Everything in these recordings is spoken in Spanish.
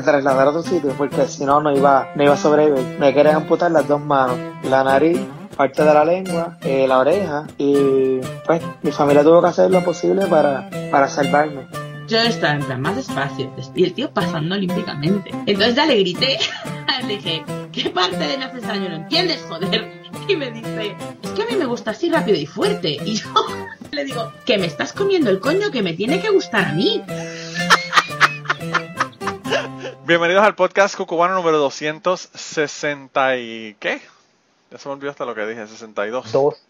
que, trasladar a otro sitio porque si no, no iba, no iba a sobrevivir. Me querían amputar las dos manos, la nariz, parte de la lengua, eh, la oreja y pues mi familia tuvo que hacer lo posible para, para salvarme. Yo estaba en plan más despacio y el tío pasando olímpicamente. Entonces ya le grité, le dije, ¿qué parte de necesario no entiendes, joder? Y me dice, es que a mí me gusta así rápido y fuerte. Y yo le digo, que me estás comiendo el coño que me tiene que gustar a mí. Bienvenidos al podcast cucubano número 260 y... ¿qué? Ya se me olvidó hasta lo que dije, 62. Dos.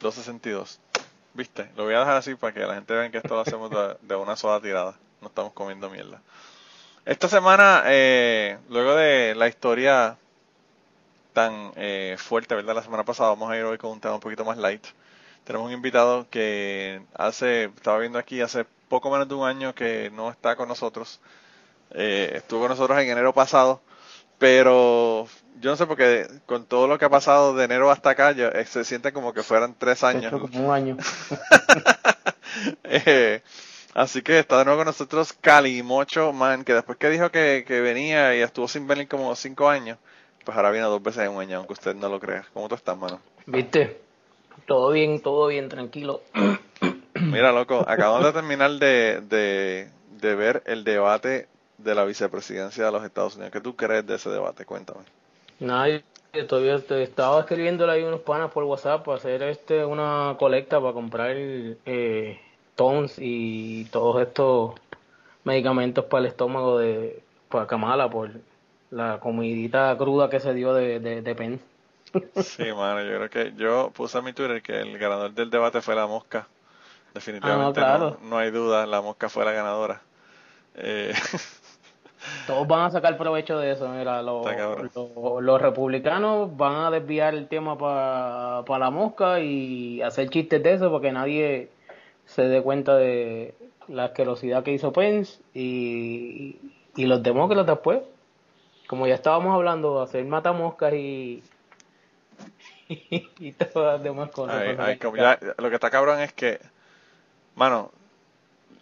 262. ¿Viste? Lo voy a dejar así para que la gente vea que esto lo hacemos de, de una sola tirada. No estamos comiendo mierda. Esta semana, eh, luego de la historia tan eh, fuerte, ¿verdad? La semana pasada vamos a ir hoy con un tema un poquito más light. Tenemos un invitado que hace, estaba viendo aquí, hace poco menos de un año que no está con nosotros. Eh, estuvo con nosotros en enero pasado, pero yo no sé porque con todo lo que ha pasado de enero hasta acá, ya, eh, se siente como que fueran tres años. Como un año. Eh, así que está de nuevo con nosotros Calimocho Man, que después que dijo que, que venía y estuvo sin venir como cinco años, pues ahora viene dos veces en un año, aunque usted no lo crea. ¿Cómo tú estás, mano? ¿Viste? Todo bien, todo bien, tranquilo. Mira, loco, acabamos de terminar de, de, de ver el debate de la vicepresidencia de los Estados Unidos. ¿Qué tú crees de ese debate? Cuéntame. Nada, yo todavía te estaba escribiéndole ahí unos panas por WhatsApp para hacer este una colecta para comprar eh, Tons y todos estos medicamentos para el estómago de para Kamala por la comidita cruda que se dio de, de, de Pence. Sí, mano, yo creo que yo puse en mi Twitter que el ganador del debate fue la mosca. Definitivamente Ah, no, claro. no, no hay duda, la mosca fue la ganadora. Eh, Todos van a sacar provecho de eso. Mira, los, los, los republicanos van a desviar el tema para la mosca y hacer chistes de eso para que nadie se dé cuenta de la asquerosidad que hizo Pence y, y los demócratas después. Como ya estábamos hablando, hacer matamoscas y, y todas las demás cosas. Ay, cosas ay, que- como ya- lo que está cabrón es que, mano,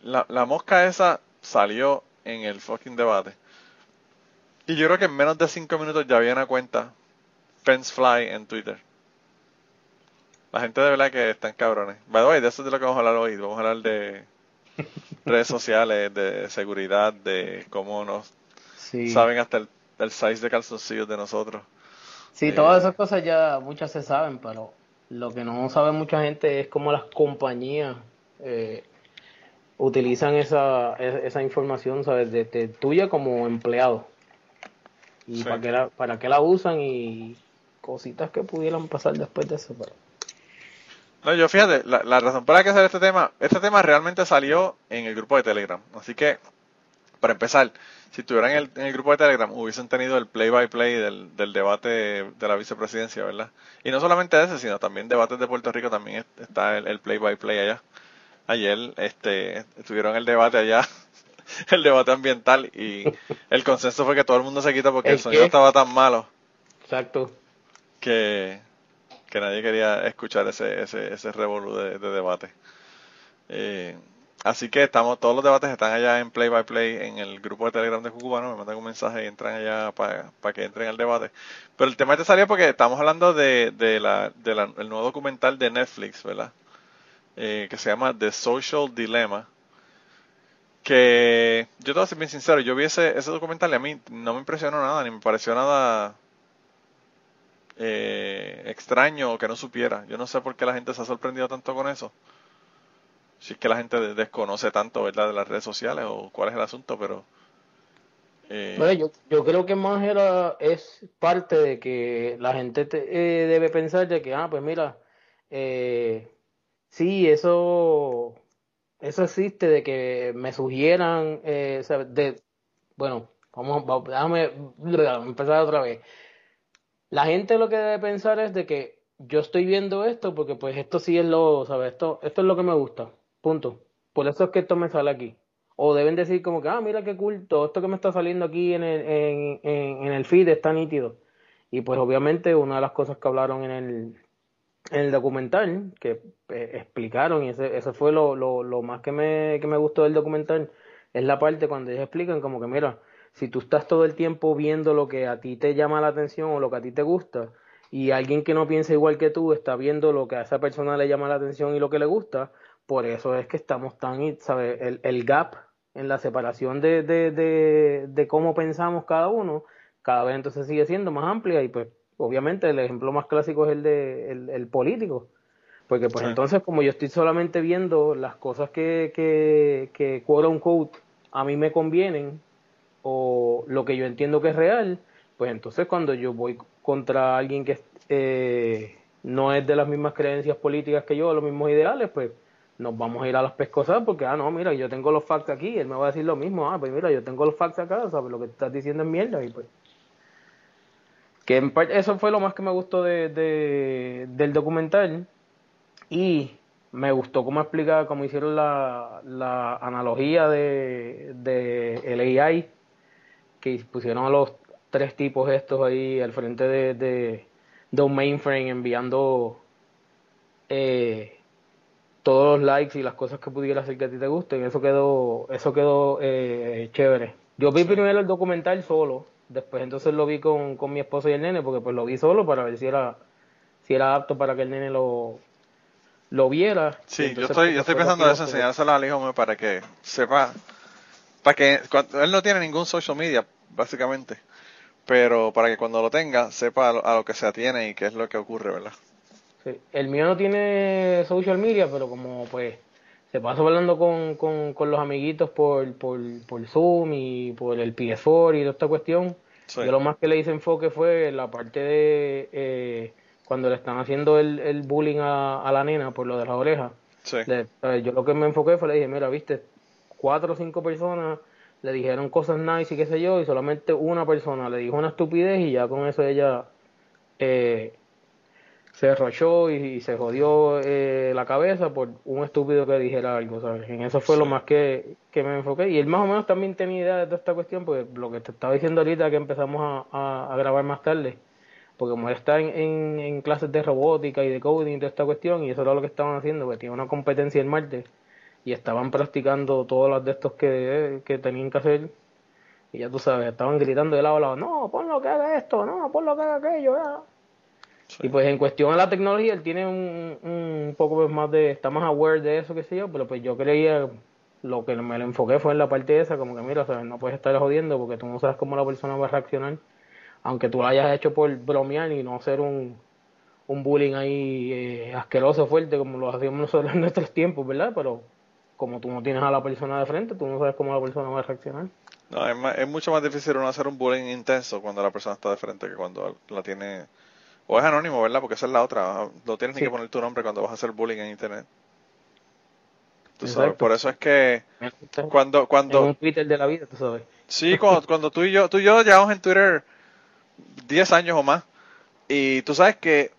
la, la mosca esa salió en el fucking debate. Y yo creo que en menos de cinco minutos ya había una cuenta Pence Fly en Twitter. La gente de verdad que están cabrones. By the way, de eso es de lo que vamos a hablar hoy. Vamos a hablar de redes sociales, de seguridad, de cómo nos Sí. saben hasta el, el size de calzoncillos de nosotros. Sí, Eh, todas esas cosas ya muchas se saben, pero lo que no sabe mucha gente es cómo las compañías eh, utilizan esa, esa información, ¿sabes? De, de tuya como empleado. Y Sí. para, qué la, para qué la usan y cositas que pudieran pasar después de eso. Pero... No, yo fíjate, la, la razón por la que sale este tema, este tema realmente salió en el grupo de Telegram. Así que, para empezar, si estuvieran en el, en el grupo de Telegram, hubiesen tenido el play-by-play del, del debate de la vicepresidencia, ¿verdad? Y no solamente ese, sino también debates de Puerto Rico, también es- está el, el play-by-play allá. Ayer este, estuvieron el debate allá, el debate ambiental, y el consenso fue que todo el mundo se quita porque el, ¿El sonido qué? estaba tan malo Exacto. que, que nadie quería escuchar ese, ese, ese revolú de, de debate. Eh, así que estamos, todos los debates están allá en Play by Play en el grupo de Telegram de Cucubano, me mandan un mensaje y entran allá para que entren al debate. Pero el tema este salió porque estamos hablando de, de la, de la- el nuevo documental de Netflix, ¿verdad? Eh, que se llama The Social Dilemma. Que yo te voy a ser bien sincero, yo vi ese, ese documental y a mí no me impresionó nada, ni me pareció nada eh, extraño o que no supiera. Yo no sé por qué la gente se ha sorprendido tanto con eso. Si es que la gente de- desconoce tanto, ¿verdad?, de las redes sociales o cuál es el asunto, pero... eh, Bueno, yo, yo creo que más era, es parte de que la gente te- eh, debe pensar de que, ah, pues mira, eh, sí, eso, eso existe, de que me sugieran, eh, de, bueno, vamos, va- déjame empezar otra vez. La gente lo que debe pensar es de que yo estoy viendo esto porque pues esto sí es lo, ¿sabes? Esto, esto es lo que me gusta, punto. Por eso es que esto me sale aquí. O deben decir como que, ah, mira qué cool, todo esto que me está saliendo aquí en el, en, en, en el feed está nítido. Y pues obviamente una de las cosas que hablaron en el, en el documental, que eh, explicaron, y ese, ese fue lo, lo, lo más que me, que me gustó del documental, es la parte cuando ellos explican como que, mira, si tú estás todo el tiempo viendo lo que a ti te llama la atención o lo que a ti te gusta, y alguien que no piensa igual que tú está viendo lo que a esa persona le llama la atención y lo que le gusta, por eso es que estamos tan, ¿sabes? El, el gap en la separación de, de, de, de, cómo pensamos cada uno, cada vez entonces sigue siendo más amplia y pues obviamente el ejemplo más clásico es el de el, político. Porque pues entonces como yo estoy solamente viendo las cosas que, que, que quote unquote a mí me convienen o lo que yo entiendo que es real, pues entonces cuando yo voy contra alguien que eh, no es de las mismas creencias políticas que yo, los mismos ideales, pues nos vamos a ir a las pescosas porque, ah, no, mira, yo tengo los facts aquí, él me va a decir lo mismo, ah, pues mira, yo tengo los facts acá, sabes, lo que estás diciendo es mierda y pues... Que eso fue lo más que me gustó de, de, del documental y me gustó cómo explicaba, cómo hicieron la, la analogía de, de el AI, que pusieron a los tres tipos estos ahí al frente de, de, un mainframe enviando eh, todos los likes y las cosas que pudiera hacer que a ti te gusten. Eso quedó, eso quedó eh, chévere. Yo vi primero el documental solo, después entonces lo vi con, con mi esposo y el nene, porque pues lo vi solo para ver si era, si era apto para que el nene lo, lo viera. Sí, yo estoy, yo estoy pensando en eso, enseñárselo al hijo para que sepa, para que él no tiene ningún social media, básicamente pero para que cuando lo tenga sepa a lo, que se atiene y qué es lo que ocurre, ¿verdad? Sí. El mío no tiene social media, pero como pues se pasa hablando con, con, con los amiguitos por, por, por, Zoom y por el PS4 y toda esta cuestión, yo lo más que le hice enfoque fue la parte de eh, cuando le están haciendo el, el bullying a, a, la nena por lo de las orejas. Sí. yo lo que me enfoqué fue le dije, mira, viste, cuatro o cinco personas le dijeron cosas nice y qué sé yo, y solamente una persona le dijo una estupidez y ya con eso ella eh, se rochó y, se jodió eh, la cabeza por un estúpido que dijera algo, ¿sabes? En eso fue lo más que, que, me enfoqué. Y él más o menos también tenía idea de toda esta cuestión, porque lo que te estaba diciendo ahorita que empezamos a, a, grabar más tarde, porque como él está en, en, clases de robótica y de coding y toda esta cuestión, y eso era lo que estaban haciendo, porque tiene una competencia en Marte y estaban practicando todos los de estos que, que tenían que hacer. Y ya tú sabes, estaban gritando de lado a lado, no, ponlo que haga esto, no, ponlo que haga aquello, ya. Y pues en cuestión de la tecnología, él tiene un, un poco más de, está más aware de eso, que sé yo, pero pues yo creía, lo que me lo enfoqué fue en la parte esa, como que mira, ¿sabes? no puedes estar jodiendo porque tú no sabes cómo la persona va a reaccionar, aunque tú lo hayas hecho por bromear y no ser un, un bullying ahí eh, asqueroso, fuerte, como lo hacíamos nosotros en nuestros tiempos, ¿verdad? Pero como tú no tienes a la persona de frente, tú no sabes cómo la persona va a reaccionar. No, es, es mucho más difícil uno hacer un bullying intenso cuando la persona está de frente que cuando la tiene... O es anónimo, ¿verdad? Porque esa es la otra. No tienes ni que poner tu nombre cuando vas a hacer bullying en internet. Tú sabes, por eso es que cuando cuando un Twitter de la vida, tú sabes. Sí, cuando, cuando tú y yo tú y yo llevamos en Twitter 10 años o más y tú sabes que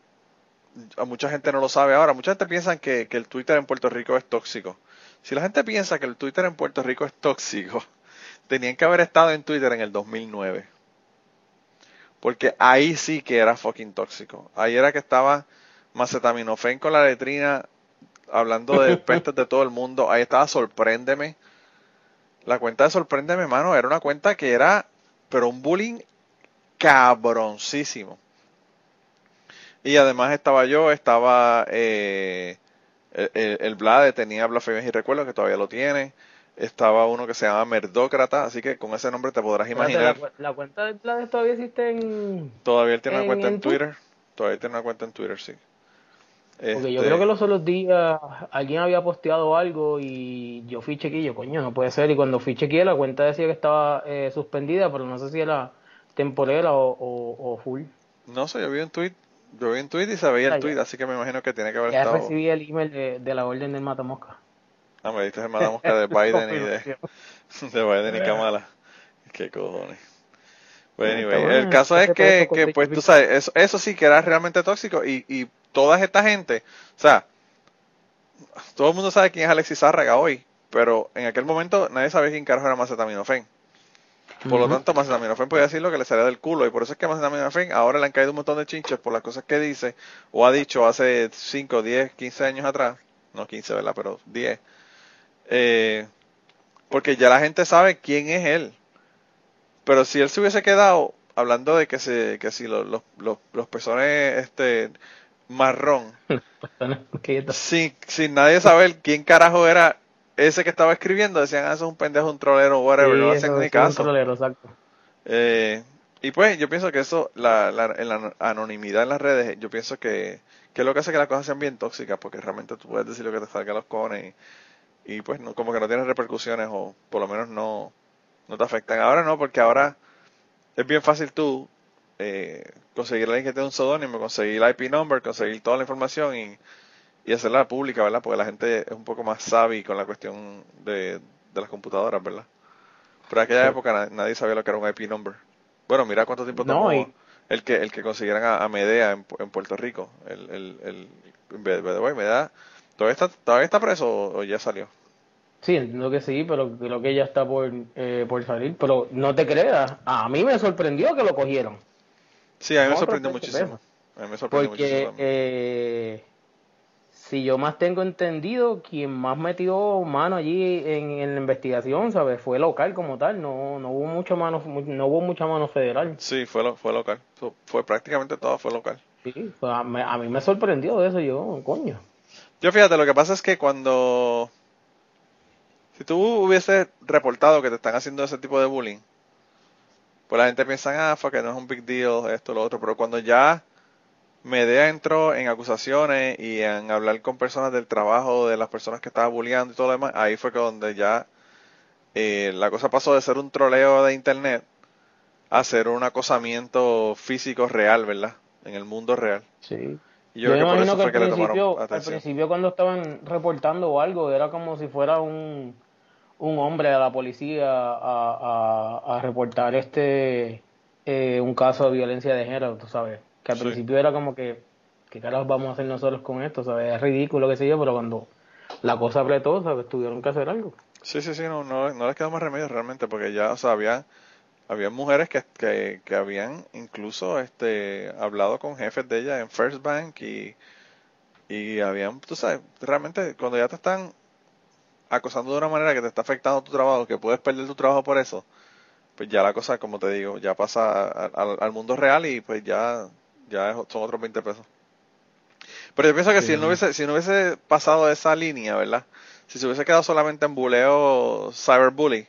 a mucha gente no lo sabe ahora, mucha gente piensa que, que el Twitter en Puerto Rico es tóxico. Si la gente piensa que el Twitter en Puerto Rico es tóxico, tenían que haber estado en Twitter en el 2009. Porque ahí sí que era fucking tóxico. Ahí era que estaba Macetaminofen con la letrina hablando de pestes de todo el mundo. Ahí estaba Sorpréndeme. La cuenta de Sorpréndeme, mano, era una cuenta que era, pero un bullying cabroncísimo. Y además estaba yo, estaba eh, el, el, Blade tenía blasfemias y recuerdos, que todavía lo tiene. Estaba uno que se llama Merdócrata, así que con ese nombre te podrás imaginar. La, cuenta del Blade todavía existe en. Todavía él tiene una cuenta en, Twitter. Todavía tiene una cuenta en Twitter, sí. Porque yo creo que los otros días alguien había posteado algo y yo fui chequillo, coño, no puede ser. Y cuando fui chequeé, la cuenta decía que estaba eh, suspendida, pero no sé si era temporera o, o, o full. No sé, yo vi un tweet yo vi un tweet y se veía el tweet, así que me imagino que tiene que haber ya estado. Ya recibí el email de, de, la orden del matamosca. Ah, me diste el matamosca de Biden y de, de Biden y Kamala. Qué cojones. Bueno, el caso es que, que pues tú sabes, eso, eso sí que era realmente tóxico y, y toda esta gente, o sea, todo el mundo sabe quién es Alexis Zárraga hoy, pero en aquel momento nadie sabía quién carajo era Macetaminofen. Por lo tanto, Macetaminofen puede decir lo que le sale del culo. Y por eso es que Macetaminofen ahora le han caído un montón de chinches por las cosas que dice o ha dicho hace 5, 10, 15 años atrás. No 15, ¿verdad? Pero 10. Eh, Porque ya la gente sabe quién es él. Pero si él se hubiese quedado hablando de que, se, que si los, los, los, los este, marrón, sin, sin nadie saber quién carajo era ese que estaba escribiendo, decían, ah, eso es un pendejo, un trolero, whatever, no hacen ni caso. Eh, y pues yo pienso que eso, la, la, en la anonimidad en las redes, yo pienso que, que es lo que hace que las cosas sean bien tóxicas, porque realmente tú puedes decir lo que te salga a los cones y, y pues no, como que no tienes repercusiones o por lo menos no, no te afectan. Ahora no, porque ahora es bien fácil tú eh, conseguir a alguien que tenga un pseudónimo, conseguir el IP number, conseguir toda la información y, y hacerla pública, ¿verdad? Porque la gente es un poco más savvy con la cuestión de, de las computadoras, ¿verdad? Pero en aquella época nadie, sabía lo que era un IP number. Bueno, mira cuánto tiempo tomó el que el que consiguieran a, Medea en, en, Puerto Rico. El, el, el, Medea, ¿todavía está, ¿todavía está preso o, ya salió? Sí, entiendo que sí, pero creo que ya está por, eh, por salir. Pero no te creas, a mí me sorprendió que lo cogieron. Sí, a mí me sorprendió muchísimo. A mí me sorprendió Porque, muchísimo. Eh, si yo más tengo entendido, quien más metió mano allí en, la investigación, ¿sabes? Fue local como tal, no, no hubo mucha mano, no hubo mucha mano federal. Sí, fue, fue local, fue prácticamente todo fue local. Sí, pues a, mí me sorprendió eso, yo, coño. Yo fíjate, lo que pasa es que cuando... Si tú hubieses reportado que te están haciendo ese tipo de bullying, pues la gente piensa, ah, fue que no es un big deal, esto, lo otro, pero cuando ya Medea entró en acusaciones y en hablar con personas del trabajo de las personas que estaba bulleando y todo lo demás. Ahí fue que donde ya eh, la cosa pasó de ser un troleo de internet a ser un acosamiento físico real, ¿verdad? En el mundo real. Sí. yo, creo que por eso fue que le tomaron Al principio cuando estaban reportando o algo, era como si fuera un, un hombre a la policía a, a, a reportar este eh, un caso de violencia de género, tú sabes que al principio era como que, ¿qué caras vamos a hacer nosotros con esto? ¿sabes? Es ridículo, qué sé yo, pero cuando la cosa apretó, ¿sabes? Tuvieron que hacer algo. Sí, sí, sí, no, no, no les quedó más remedio realmente, porque ya, o sea, había, había mujeres que, que, que habían incluso este hablado con jefes de ella en First Bank y, y habían, tú sabes, realmente cuando ya te están acosando de una manera que te está afectando tu trabajo, que puedes perder tu trabajo por eso, pues ya la cosa, como te digo, ya pasa al mundo real y pues ya ya son otros 20 pesos. Pero yo pienso que si, no hubiese, si no hubiese pasado esa línea, ¿verdad? Si se hubiese quedado solamente en buleo cyberbully,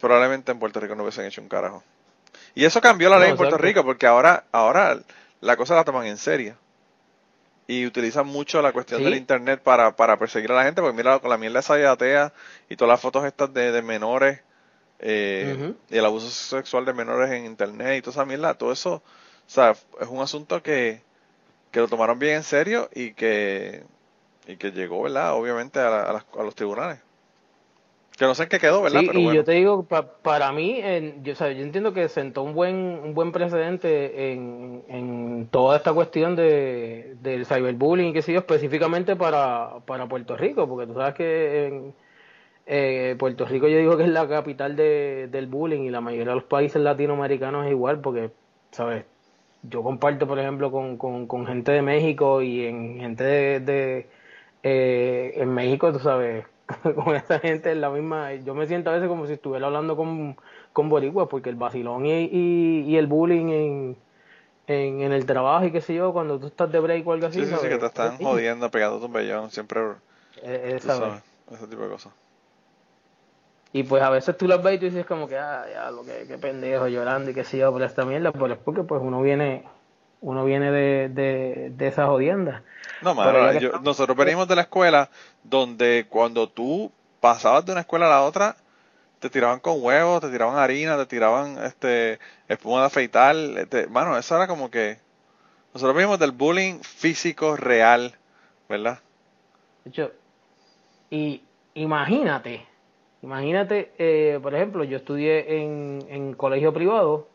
probablemente en Puerto Rico no hubiesen hecho un carajo. Y eso cambió la ley en Puerto Rico porque ahora, ahora la cosa la toman en serio. Y utilizan mucho la cuestión del internet para, para perseguir a la gente, porque mira, con la mierda esa atea y todas las fotos estas de, de menores, eh, y el abuso sexual de menores en internet y toda esa mierda, todo eso o sea, es un asunto que, que lo tomaron bien en serio y que, y que llegó, ¿verdad? Obviamente a, a, los tribunales. Que no sé en qué quedó, ¿verdad? Sí, y yo te digo, para mí, yo, o sea, yo entiendo que sentó un buen un buen precedente en, en toda esta cuestión de, del cyberbullying, que sé yo, específicamente para, para Puerto Rico, porque tú sabes que en eh, Puerto Rico yo digo que es la capital de, del bullying y la mayoría de los países latinoamericanos es igual, porque, ¿sabes? yo comparto, por ejemplo, con, con, gente de México y en gente de, eh, en México, tú sabes, con esa gente es la misma. Yo me siento a veces como si estuviera hablando con, con boricuas, porque el vacilón y, y, el bullying en, en, en, el trabajo y qué sé yo, cuando tú estás de break o algo así. Sí, sí, sí, que te están jodiendo, pegando un bellón, siempre. Eh, esa ese tipo de cosas. Y pues a veces tú las ves y tú dices como que, ah, ya, lo que, qué pendejo, llorando y qué sé yo por esta mierda, pero es porque pues uno viene uno viene de, de, de esas jodiendas. No, madre, nosotros venimos de la escuela donde cuando tú pasabas de una escuela a la otra, te tiraban con huevos, te tiraban harina, te tiraban este espuma de afeitar, este, mano, eso era como que nosotros venimos del bullying físico real, ¿verdad? Yo, y imagínate, Imagínate, eh, por ejemplo, yo estudié en, en colegio privado,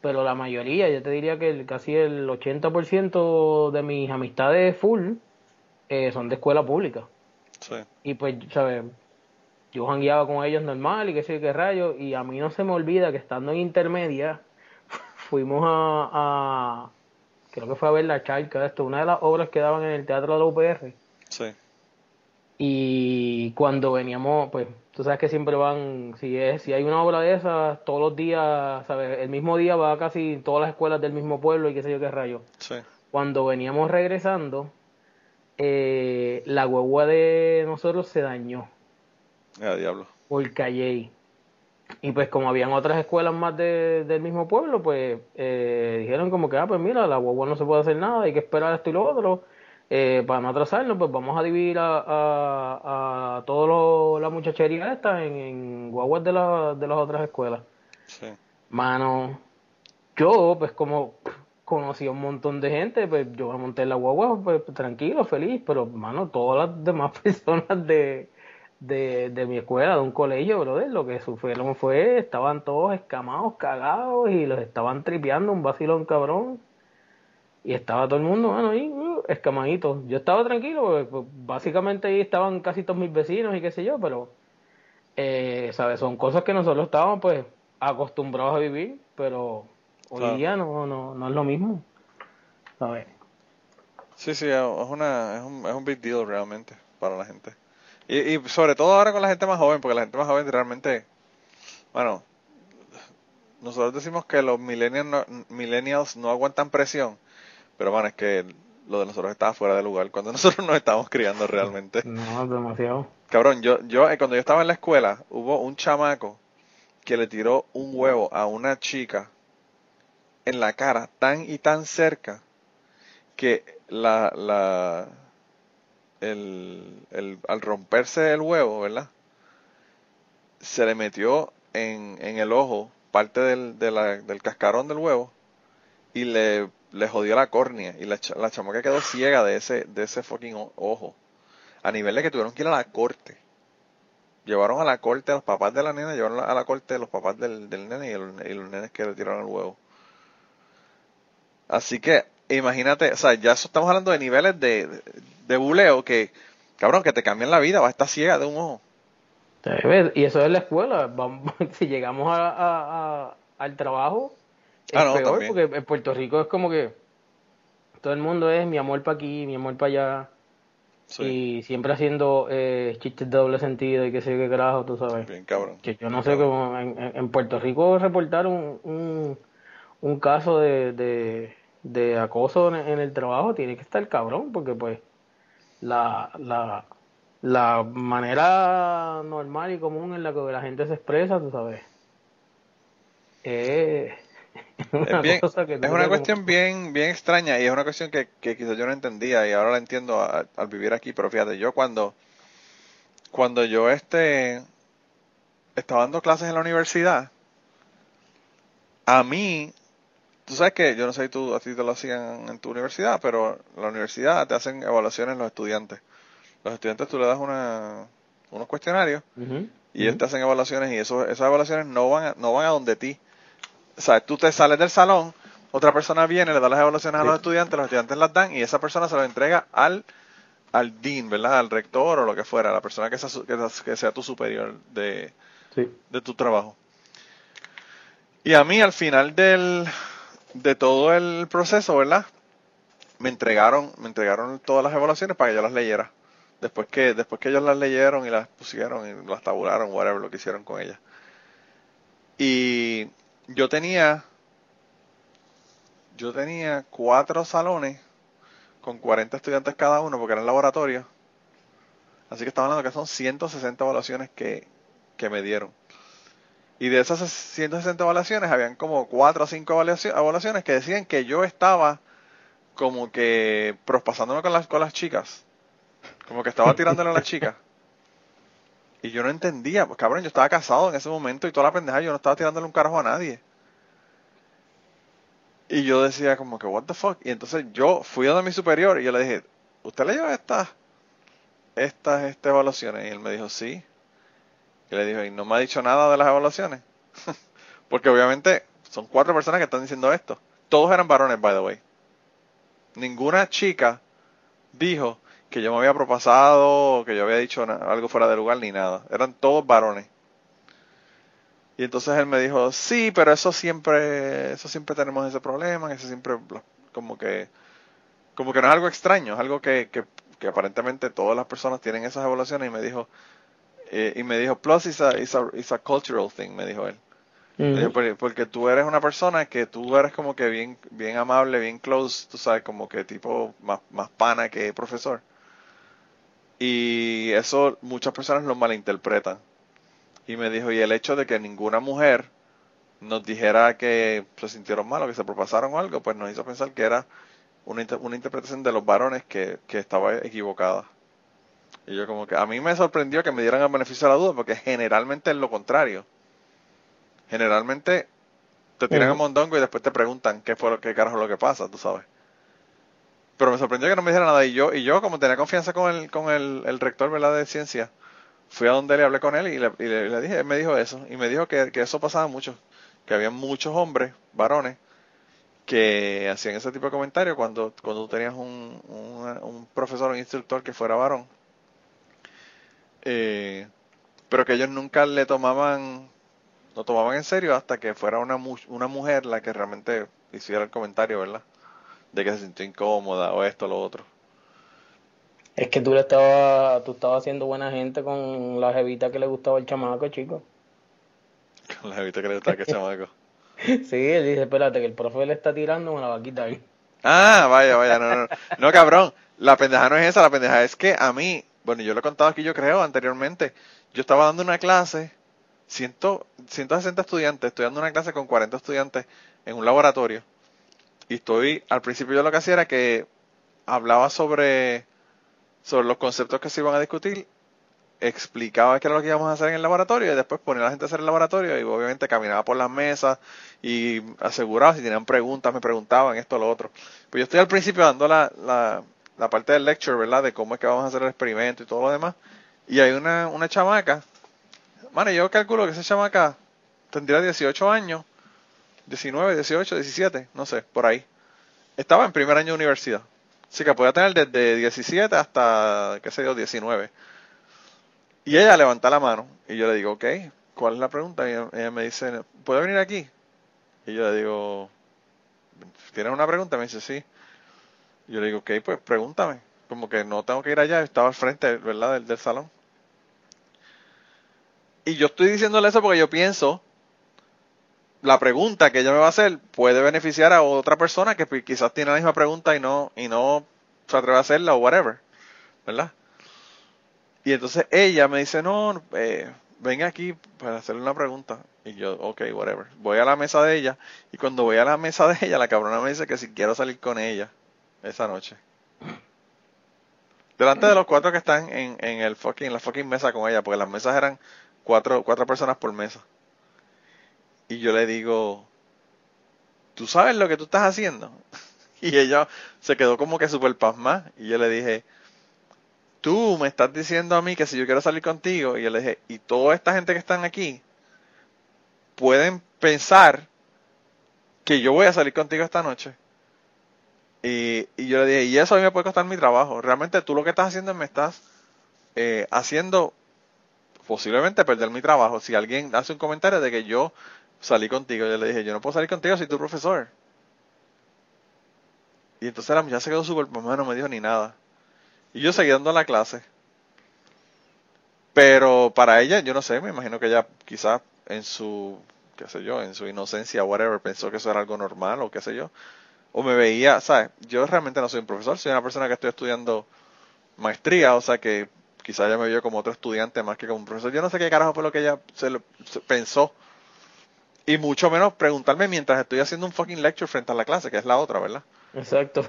pero la mayoría, yo te diría que casi el 80% de mis amistades full eh, son de escuela pública. Sí. Y pues, ¿sabes? Yo jangueaba con ellos normal y qué sé qué rayo, y a mí no se me olvida que estando en intermedia, fuimos a, a creo que fue a ver la charca, esto, una de las obras que daban en el teatro de la UPR. Sí Y cuando veníamos, pues, tú sabes que siempre van, si es, si hay una obra de esas, todos los días, ¿sabes? El mismo día va casi todas las escuelas del mismo pueblo y qué sé yo qué rayo. Sí. Cuando veníamos regresando, eh, la guagua de nosotros se dañó Ya, diablo. por Calley. Y pues como habían otras escuelas más de- del mismo pueblo, pues eh, dijeron como que, ah, pues mira, la guagua no se puede hacer nada, hay que esperar esto y lo otro. Eh, para no atrasarnos, pues vamos a dividir a, a, a toda la muchachería esta en, en guaguas de, la- de las otras escuelas. Sí. Mano, yo, pues como conocí a un montón de gente, pues yo me monté en la guagua, pues tranquilo, feliz, pero, mano, todas las demás personas de, de, de mi escuela, de un colegio, brother, lo que sufrieron fue, estaban todos escamados, cagados, y los estaban tripeando, un vacilón cabrón. Y estaba todo el mundo, mano, ahí, uh, escamadito. Yo estaba tranquilo, porque, pues, básicamente ahí estaban casi todos mis vecinos y qué sé yo, pero eh, ¿sabes? Son cosas que nosotros estábamos pues acostumbrados a vivir, pero hoy Claro. día no, no, no es lo mismo. ¿Sabes? Sí, sí, es una, es un, es un big deal realmente para la gente. Y, y sobre todo ahora con la gente más joven, porque la gente más joven realmente, bueno, nosotros decimos que los millennials no, millennials no aguantan presión, pero bueno, es que lo de nosotros estaba fuera de lugar cuando nosotros nos estábamos criando realmente. No, demasiado. Cabrón, yo, yo eh, cuando yo estaba en la escuela, hubo un chamaco que le tiró un huevo a una chica en la cara tan y tan cerca que la, la, el, el, al romperse el huevo, ¿verdad? Se le metió en, en el ojo parte del, de la- del cascarón del huevo y le, le jodió la córnea y la, la chamaca quedó ciega de ese, de ese fucking ojo. A nivel de que tuvieron que ir a la corte. Llevaron a la corte a los papás de la nena, llevaron a la corte a los papás del, del nene y, los nenes que le tiraron el huevo. Así que, imagínate, o sea, ya estamos hablando de niveles de, de, buleo que, cabrón, que te cambian la vida, vas a estar ciega de un ojo. Y eso es la escuela. Si llegamos a, a- al trabajo, Ah, no, peor, también. porque en Puerto Rico es como que todo el mundo es mi amor para aquí, mi amor para allá. Sí, Y siempre haciendo eh, chistes de doble sentido y qué sé qué carajo, tú sabes. bien cabrón. Que yo no sé cómo en, Puerto Rico reportaron un, un, un caso de, de, de acoso en, en el trabajo tiene que estar cabrón porque pues la, la, la manera normal y común en la que la gente se expresa, tú sabes, es una Es, bien- cosa que es tú una como- cuestión bien, bien extraña y es una cuestión que, que quizás yo no entendía y ahora la entiendo al vivir aquí, pero fíjate, yo cuando, cuando yo este, estaba dando clases en la universidad, a mí, tú sabes que, yo no sé si tú, a ti te lo hacían en tu universidad, pero en la universidad te hacen evaluaciones los estudiantes. Los estudiantes tú le das una, unos cuestionarios y ellos te hacen evaluaciones y eso, esas evaluaciones no van a, no van a donde ti. O sea, tú te sales del salón, otra persona viene, le da las evaluaciones a los estudiantes, los estudiantes las dan y esa persona se las entrega al, al dean, ¿verdad? Al rector o lo que fuera, la persona que sea, que sea- que sea tu superior de, Sí. de tu trabajo. Y a mí al final del, de todo el proceso, ¿verdad? Me entregaron, me entregaron todas las evaluaciones para que yo las leyera. Después que, después que ellos las leyeron y las pusieron y las tabularon, whatever, lo que hicieron con ellas. Y yo tenía, yo tenía cuatro salones con 40 estudiantes cada uno porque eran laboratorios. Así que estamos hablando que son 160 evaluaciones que, que me dieron. Y de esas 160 evaluaciones, habían como 4 o 5 evaluaci- evaluaciones que decían que yo estaba como que prospasándome con las, con las chicas. Como que estaba tirándole a las chicas. Y yo no entendía, pues cabrón, yo estaba casado en ese momento y toda la pendeja, yo no estaba tirándole un carajo a nadie. Y yo decía como que, what the fuck. Y entonces yo fui a mi superior y yo le dije, ¿usted leyó estas, estas, estas evaluaciones? Y él me dijo, sí. Y le dijo, ¿y no me ha dicho nada de las evaluaciones? Porque obviamente son cuatro personas que están diciendo esto. Todos eran varones, by the way. Ninguna chica dijo que yo me había propasado que yo había dicho algo fuera de lugar ni nada. Eran todos varones. Y entonces él me dijo, sí, pero eso siempre, eso siempre tenemos ese problema, eso siempre como que, como que no es algo extraño, es algo que, que, que aparentemente todas las personas tienen esas evaluaciones y me dijo, eh, y me dijo, plus it's a, it's a, it's a cultural thing, me dijo él. "Porque- porque tú eres una persona que tú eres como que bien, bien amable, bien close, tú sabes, como que tipo más, más pana que profesor. Y eso muchas personas lo malinterpretan. Y me dijo, y el hecho de que ninguna mujer nos dijera que se sintieron mal o que se propasaron o algo, pues nos hizo pensar que era una, inter- una interpretación de los varones que, que estaba equivocada. Y yo como que a mí me sorprendió que me dieran el beneficio de la duda, porque generalmente es lo contrario. Generalmente te tiran a mondongo y después te preguntan qué fue lo qué carajo es lo que pasa, tú sabes. Pero me sorprendió que no me dijera nada y yo y yo como tenía confianza con el con el, el rector, ¿verdad? de ciencia, fui a donde le hablé con él y le, y le- dije, él me dijo eso y me dijo que, que eso pasaba mucho, que había muchos hombres, varones que hacían ese tipo de comentarios cuando cuando tú tenías un, un, un profesor o un instructor que fuera varón. Eh, pero que ellos nunca le tomaban lo tomaban en serio hasta que fuera una, una mujer la que realmente hiciera el comentario, ¿verdad? De que se sintió incómoda o esto o lo otro. Es que tú le estabas, tú estabas haciendo buena gente con la jevita que le gustaba el chamaco, chico. Con la jevita que le gustaba que chamaco. Sí, él dice, espérate, que el profe le está tirando, me la va a quitar. Ah, vaya, vaya, no, no, no, cabrón. La pendeja no es esa, la pendeja es que a mí, bueno, yo lo he contado aquí, yo creo, anteriormente, yo estaba dando una clase, 100, 160 estudiantes, estoy dando una clase con 40 estudiantes en un laboratorio. Y estoy, al principio yo lo que hacía era que hablaba sobre, sobre los conceptos que se iban a discutir, explicaba qué era lo que íbamos a hacer en el laboratorio y después ponía a la gente a hacer el laboratorio y obviamente caminaba por las mesas y aseguraba si tenían preguntas, me preguntaban esto lo otro. Pues yo estoy al principio dando la, la, la parte del lecture, ¿verdad? De cómo es que vamos a hacer el experimento y todo lo demás. Y hay una, una chamaca, bueno, yo calculo que esa chamaca tendría 18 años, 19, 18, 17, no sé, por ahí. Estaba en primer año de universidad. Así que podía tener desde 17 hasta, qué sé yo, 19. Y ella levanta la mano y yo le digo, ok, ¿cuál es la pregunta? Y ella, me dice, ¿puedo venir aquí? Y yo le digo, ¿tienes una pregunta? Me dice, sí. Y yo le digo, ok, pues pregúntame. Como que no tengo que ir allá, estaba al frente, ¿verdad?, del, del salón. Y yo estoy diciéndole eso porque yo pienso, la pregunta que ella me va a hacer puede beneficiar a otra persona que quizás tiene la misma pregunta y no, y no se atreve a hacerla o whatever, ¿verdad? Y entonces ella me dice, no, eh, ven aquí para hacerle una pregunta. Y yo, ok, whatever. Voy a la mesa de ella. Y cuando voy a la mesa de ella, la cabrona me dice que si quiero salir con ella esa noche. Delante de los cuatro que están en, en el fucking, en la fucking mesa con ella, porque las mesas eran cuatro, cuatro personas por mesa. Y yo le digo, ¿tú sabes lo que tú estás haciendo? Y ella se quedó como que súper pasmada. Y yo le dije, tú me estás diciendo a mí que si yo quiero salir contigo, y yo le dije, y toda esta gente que están aquí pueden pensar que yo voy a salir contigo esta noche. Y, y yo le dije, y eso a mí me puede costar mi trabajo. Realmente tú lo que estás haciendo me estás eh, haciendo posiblemente perder mi trabajo. Si alguien hace un comentario de que yo salí contigo, yo le dije, yo no puedo salir contigo, soy tu profesor. Y entonces la muchacha se quedó súper mamá, no me dijo ni nada. Y yo seguí dando la clase. Pero para ella, yo no sé, me imagino que ella quizás en su, qué sé yo, en su inocencia, whatever, pensó que eso era algo normal o qué sé yo. O me veía, ¿sabes? Yo realmente no soy un profesor, soy una persona que estoy estudiando maestría, o sea que quizás ella me vio como otro estudiante más que como un profesor. Yo no sé qué carajo fue lo que ella se, lo- se pensó. Y mucho menos preguntarme mientras estoy haciendo un fucking lecture frente a la clase, que es la otra, ¿verdad? Exacto.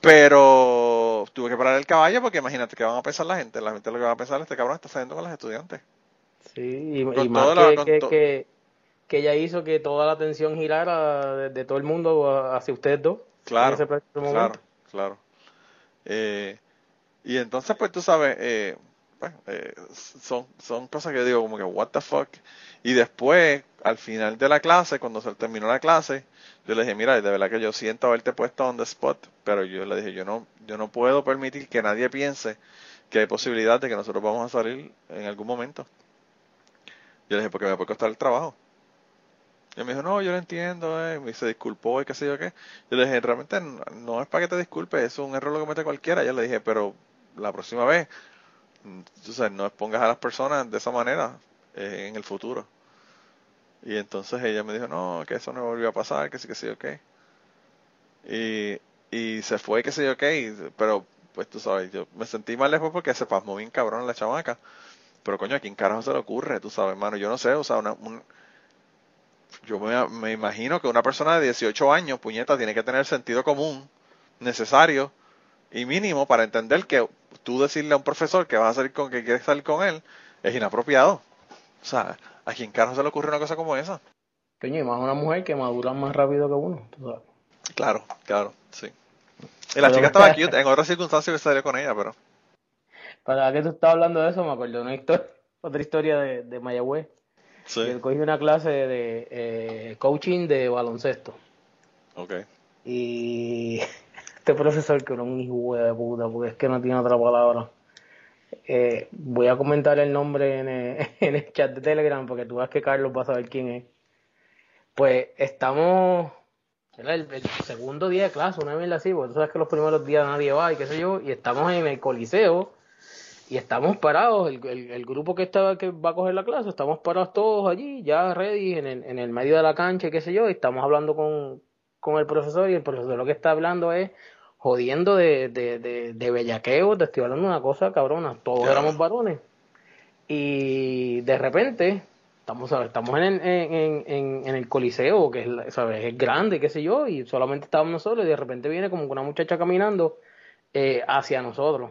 Pero tuve que parar el caballo porque imagínate que van a pensar la gente. La gente lo que va a pensar este cabrón está saliendo con los estudiantes. Sí, y, Con y más que, con que, to- que, que ella hizo que toda la atención girara de, de todo el mundo hacia ustedes dos. Claro, claro, claro. Eh, y entonces, pues tú sabes, eh, bueno, eh, son, son cosas que digo como que, what the fuck. Y después, al final de la clase, cuando se terminó la clase, yo le dije, mira, de verdad que yo siento haberte puesto on the spot, pero yo le dije, yo no, yo no puedo permitir que nadie piense que hay posibilidad de que nosotros vamos a salir en algún momento. Yo le dije, porque me puede costar el trabajo. Y él me dijo, no, yo lo entiendo, eh. y se disculpó y qué sé yo qué. Yo le dije, realmente no, no es para que te disculpes, es un error lo que comete cualquiera. Yo le dije, pero la próxima vez, tú sabes, no expongas a las personas de esa manera eh, en el futuro. Y entonces ella me dijo, no, que eso no volvió a pasar, que sí, que sí, ok. Y, y se fue, que sí, ok, pero pues tú sabes, yo me sentí mal después porque se pasmó bien cabrón la chamaca. Pero coño, ¿a quién carajo se le ocurre? Tú sabes, hermano, yo no sé, o sea, una, un, yo me, me, imagino que una persona de 18 años, puñeta, tiene que tener sentido común necesario y mínimo para entender que tú decirle a un profesor que vas a salir con que quieres salir con él es inapropiado. O sea, ¿a quién carajo se le ocurre una cosa como esa? Coño, y más una mujer que madura más rápido que uno, tú sabes. Claro, claro, sí. Y la chica estaba cute, en otras circunstancias que salió con ella, pero... Para que tú estabas hablando de eso, me acuerdo de una historia, otra historia de, de Mayagüez. Sí. Él cogió una clase de eh, coaching de baloncesto. Ok. Y este profesor que era un hijo de puta, porque es que no tiene otra palabra. Eh, voy a comentar el nombre en el, chat de Telegram porque tú ves que Carlos va a saber quién es. Pues estamos, el, el segundo día de clase, una vez así, porque tú sabes que los primeros días nadie va y qué sé yo, y estamos en el coliseo y estamos parados, el, el, grupo que estaba que va a coger la clase, estamos parados todos allí, ya ready, en el, en el medio de la cancha, qué sé yo, y estamos hablando con, con el profesor, y el profesor lo que está hablando es jodiendo de, de, de, de bellaqueo, te estoy hablando de una cosa cabrona, todos yeah. éramos varones. Y de repente, estamos, estamos en, el, en, en, en el coliseo, que es, ¿sabes? es grande, qué sé yo, y solamente estábamos nosotros, y de repente viene como una muchacha caminando eh, hacia nosotros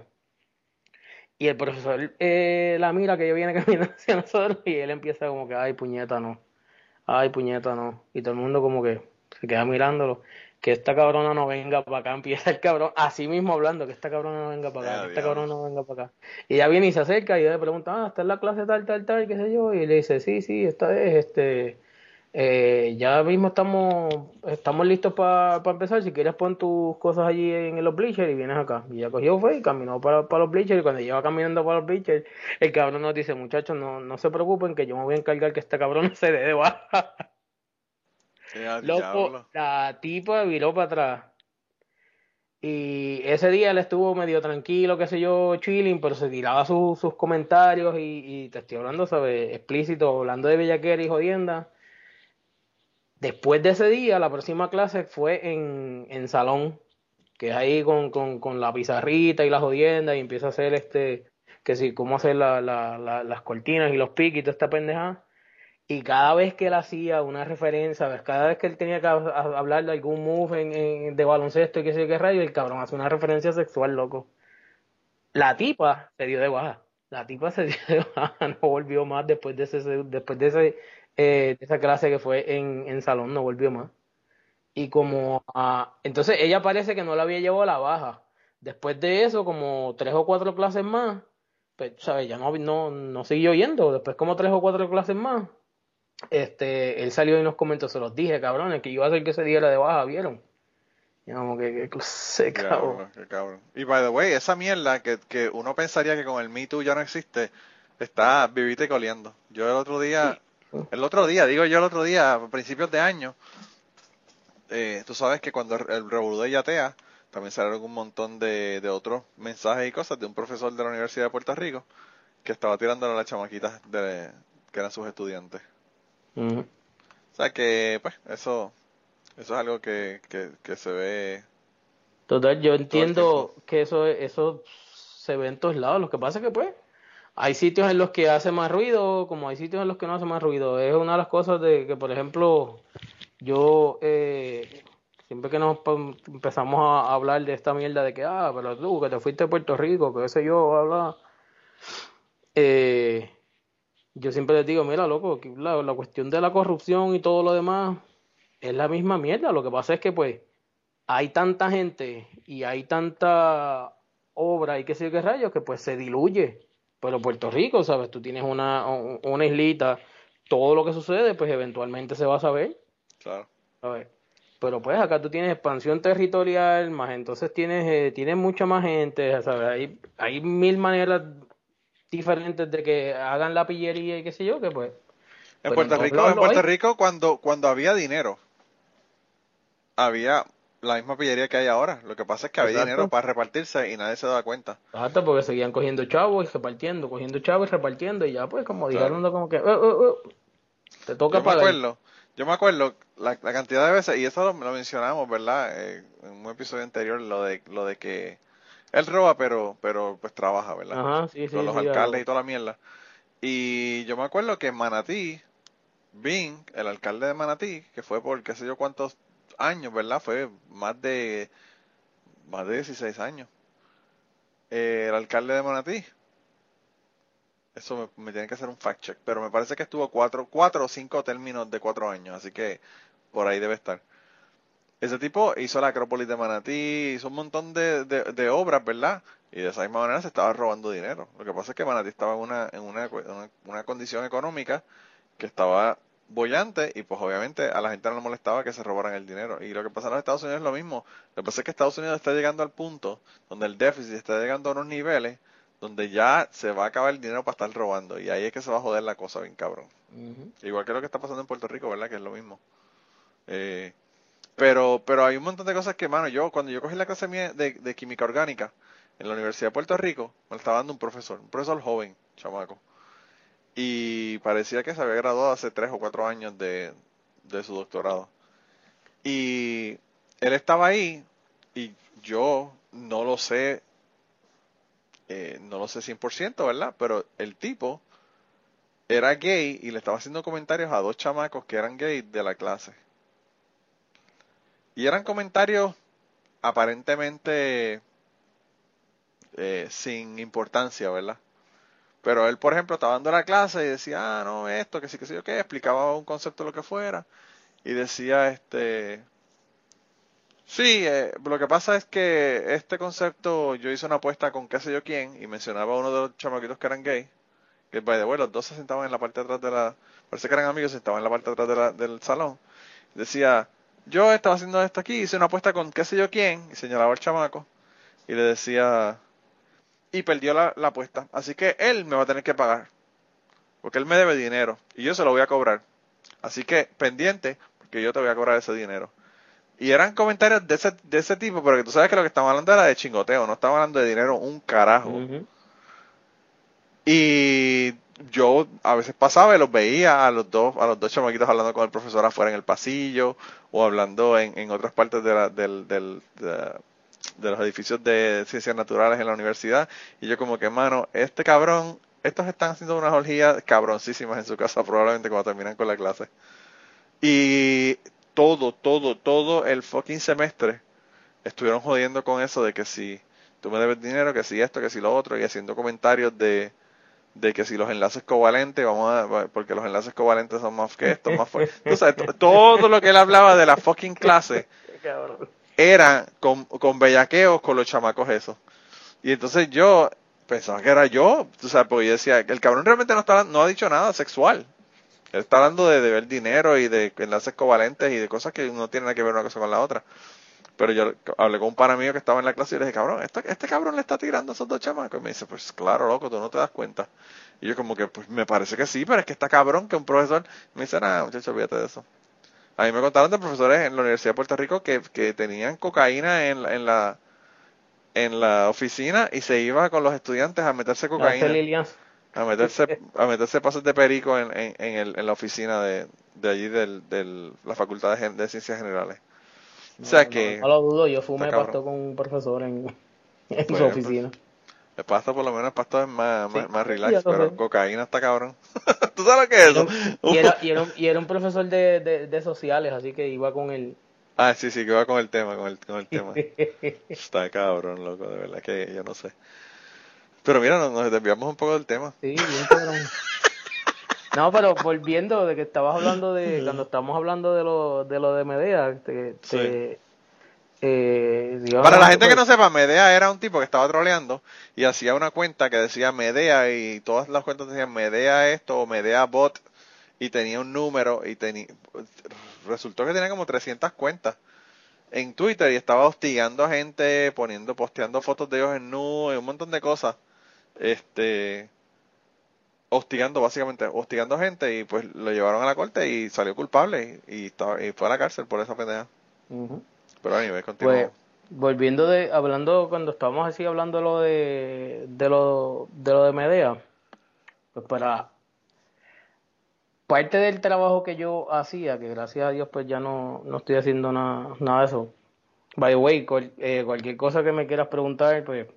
y el profesor eh, la mira que ella viene caminando hacia nosotros y él empieza como que, ay, puñeta, no. Ay, puñeta, no. Y todo el mundo como que se queda mirándolo. Que esta cabrona no venga para acá. Empieza el cabrón, así mismo hablando, que esta cabrona no venga para acá, que esta cabrona no venga para acá. Y ella viene y se acerca y ella le pregunta, ah, está en la clase tal, tal, tal, qué sé yo. Y le dice, sí, sí, esta es, este eh, ya mismo estamos estamos listos para pa empezar. Si quieres pon tus cosas allí en, los bleachers y vienes acá. Y ya cogió fue y caminó para, para los bleachers. Y cuando lleva caminando para los bleachers, el cabrón nos dice, muchachos, no, no se preocupen que yo me voy a encargar que este cabrón se dé de Loco, la tipa viró para atrás. Y ese día él estuvo medio tranquilo, qué sé yo, chilling, pero se tiraba su, sus comentarios y, y, te estoy hablando, ¿sabes? Explícito, hablando de bellaquera y jodienda Después de ese día, la próxima clase fue en, en salón, que es ahí con, con, con, la pizarrita y la jodienda y empieza a hacer este, que sí, cómo hacer la, la, la, las cortinas y los piques y toda esta pendeja. Y cada vez que él hacía una referencia, cada vez que él tenía que hablar de algún move en, de baloncesto y qué sé qué rayo, el cabrón hace una referencia sexual, loco. La tipa se dio de baja. La tipa se dio de baja, no volvió más después de ese, después de ese eh, esa clase que fue en, en salón, no volvió más. Y como, ah, entonces ella parece que no la había llevado a la baja. Después de eso, como tres o cuatro clases más, pues, ¿sabes? Ya no, no, no siguió yendo. Después, como tres o cuatro clases más, este, él salió y nos comentó, se los dije, cabrones, que iba a hacer que se diera de baja, ¿vieron? Y como que, que cabrón. cabrón. Y by the way, esa mierda que, que uno pensaría que con el Me Too ya no existe, está vivite coliendo. Yo el otro día, sí el otro día, digo yo el otro día, a principios de año, eh, tú sabes que cuando el revolú de Yatea, también salieron un montón de, de otros mensajes y cosas de un profesor de la Universidad de Puerto Rico que estaba tirando a las chamaquitas de, que eran sus estudiantes. Uh -huh. O sea que, pues, eso, eso es algo que, que, que se ve. Total, yo entiendo que eso, eso se ve en todos lados. Lo que pasa es que, pues, hay sitios en los que hace más ruido, como hay sitios en los que no hace más ruido. Es una de las cosas de que, por ejemplo, yo eh, siempre que nos empezamos a hablar de esta mierda de que, ah, pero tú, que te fuiste a Puerto Rico, que sé yo, habla. Eh, yo siempre les digo, mira, loco, la, la cuestión de la corrupción y todo lo demás es la misma mierda. Lo que pasa es que, pues, hay tanta gente y hay tanta obra y qué sé yo qué rayos que, pues, se diluye pero Puerto Rico, ¿sabes? Tú tienes una, una islita, todo lo que sucede, pues eventualmente se va a saber. Claro. ¿sabes? Pero pues acá tú tienes expansión territorial, más entonces tienes, eh, tienes mucha más gente, ¿sabes? Hay, hay mil maneras diferentes de que hagan la pillería y qué sé yo, que pues... En Puerto Rico, en Puerto Rico cuando, cuando había dinero, había la misma pillería que hay ahora. Lo que pasa es que había dinero para repartirse y nadie se daba cuenta. Exacto, porque seguían cogiendo chavos y repartiendo, cogiendo chavos y repartiendo, y ya pues como Claro. dijeron como que, "Eh, eh, eh, te toca Yo me acuerdo, yo me acuerdo la, la cantidad de veces, y eso lo, lo mencionamos, ¿verdad? Eh, en un episodio anterior, lo de, lo de que él roba, pero, pero pues trabaja, ¿verdad? Ajá, sí, sí, Con los sí, alcaldes y toda la mierda. Y yo me acuerdo que en Manatí, Bing, el alcalde de Manatí, que fue por qué sé yo cuántos años, ¿verdad? Fue más de, más de 16 años. Eh, el alcalde de Manatí. Eso me, me tiene que hacer un fact check, pero me parece que estuvo cuatro, cuatro o cinco términos de cuatro años, así que por ahí debe estar. Ese tipo hizo la Acrópolis de Manatí, hizo un montón de, de, de obras, ¿verdad? Y de esa misma manera se estaba robando dinero. Lo que pasa es que Manatí estaba en una, en una, una, una condición económica que estaba bollante y pues obviamente a la gente no le molestaba que se robaran el dinero. Y lo que pasa en los Estados Unidos es lo mismo. Lo que pasa es que Estados Unidos está llegando al punto donde el déficit está llegando a unos niveles donde ya se va a acabar el dinero para estar robando. Y ahí es que se va a joder la cosa bien cabrón. Igual que lo que está pasando en Puerto Rico, ¿verdad? Que es lo mismo. Eh, pero, pero hay un montón de cosas que, mano, yo cuando yo cogí la clase mía de, química orgánica en la Universidad de Puerto Rico, me estaba dando un profesor, un profesor joven, chamaco. Y parecía que se había graduado hace tres o cuatro años de, de su doctorado. Y él estaba ahí y yo no lo sé, eh, no lo sé 100%, ¿verdad? Pero el tipo era gay y le estaba haciendo comentarios a dos chamacos que eran gay de la clase. Y eran comentarios aparentemente eh, sin importancia, ¿verdad? Pero él, por ejemplo, estaba dando la clase y decía, ah, no, esto, que sí, que sí, yo qué, explicaba un concepto lo que fuera. Y decía, este, sí, eh, lo que pasa es que este concepto, yo hice una apuesta con qué sé yo quién, y mencionaba a uno de los chamaquitos que eran gay, que by the way, los dos se sentaban en la parte de atrás de la, parece que eran amigos, se sentaban en la parte de atrás del salón. Decía, yo estaba haciendo esto aquí, hice una apuesta con qué sé yo quién, y señalaba al chamaco, y le decía, y perdió la, la apuesta. Así que él me va a tener que pagar. Porque él me debe dinero. Y yo se lo voy a cobrar. Así que pendiente, porque yo te voy a cobrar ese dinero. Y eran comentarios de ese, de ese tipo, pero que tú sabes que lo que estamos hablando era de chingoteo, no estamos hablando de dinero un carajo. Y yo a veces pasaba y los veía a los dos, a los dos chamaquitos hablando con el profesor afuera en el pasillo o hablando en, en otras partes de, la- del, de, de los edificios de ciencias naturales en la universidad. Y yo como que, mano, este cabrón, estos están haciendo unas orgías cabroncísimas en su casa probablemente cuando terminan con la clase. Y todo, todo, todo el fucking semestre estuvieron jodiendo con eso de que si tú me debes dinero, que si esto, que si lo otro, y haciendo comentarios de, de que si los enlaces covalentes, vamos a, porque los enlaces covalentes son más que esto, más fuertes. Tú sabes, to- todo lo que él hablaba de la fucking clase era con, con bellaqueos con los chamacos esos. Y entonces yo pensaba que era yo, tú sabes, porque yo decía, el cabrón realmente no, está, no ha dicho nada sexual. Él está hablando de deber dinero y de enlaces covalentes y de cosas que no tienen nada que ver una cosa con la otra. Pero yo hablé con un pana mío que estaba en la clase y le dije, cabrón, este, este cabrón le está tirando a esos dos chamacos. Y me dice, pues claro, loco, tú no te das cuenta. Y yo como que, pues me parece que sí, pero es que está cabrón que un profesor me dice, nada, muchacho, olvídate de eso. A mí me contaron de profesores en la Universidad de Puerto Rico que, que tenían cocaína en, la- en la en la oficina y se iba con los estudiantes a meterse cocaína, a meterse a meterse pases de perico en, en, en, el- en la oficina de, de allí del, del la Facultad de Ciencias Generales. O sea No, que No, no lo dudo, yo fumé pasto con un profesor en, en su Bueno, oficina. el pasto por lo menos el pasto es más, más, Sí, más relax, pero sé. cocaína está cabrón. ¿Tú sabes lo que es eso? Y era, y era un, y era un profesor de, de, de sociales, así que iba con él. Ah, sí, sí, que va con el tema, con el, con el tema. Está cabrón, loco, de verdad que yo no sé. Pero mira, nos, nos desviamos un poco del tema. Sí, bien cabrón. No, pero volviendo de que estabas hablando de, cuando estamos hablando de lo de, lo de Medea, te, te- eh, digamos, Para la gente que pues, no sepa, Medea era un tipo que estaba troleando y hacía una cuenta que decía Medea y todas las cuentas decían Medea esto o Medea bot y tenía un número y tenía resultó que tenía como 300 cuentas en Twitter y estaba hostigando a gente, poniendo, posteando fotos de ellos en nu y un montón de cosas. Este hostigando básicamente, hostigando gente y pues lo llevaron a la corte y salió culpable y, y estaba, y fue a la cárcel por esa pendeja. ujú. Pero anyway, continúa. Pues, volviendo de, hablando, cuando estábamos así hablando lo de, de lo, de lo de Medea, pues para parte del trabajo que yo hacía, que gracias a Dios pues ya no, no estoy haciendo nada, nada de eso. By the way, cual- eh, cualquier cosa que me quieras preguntar, pues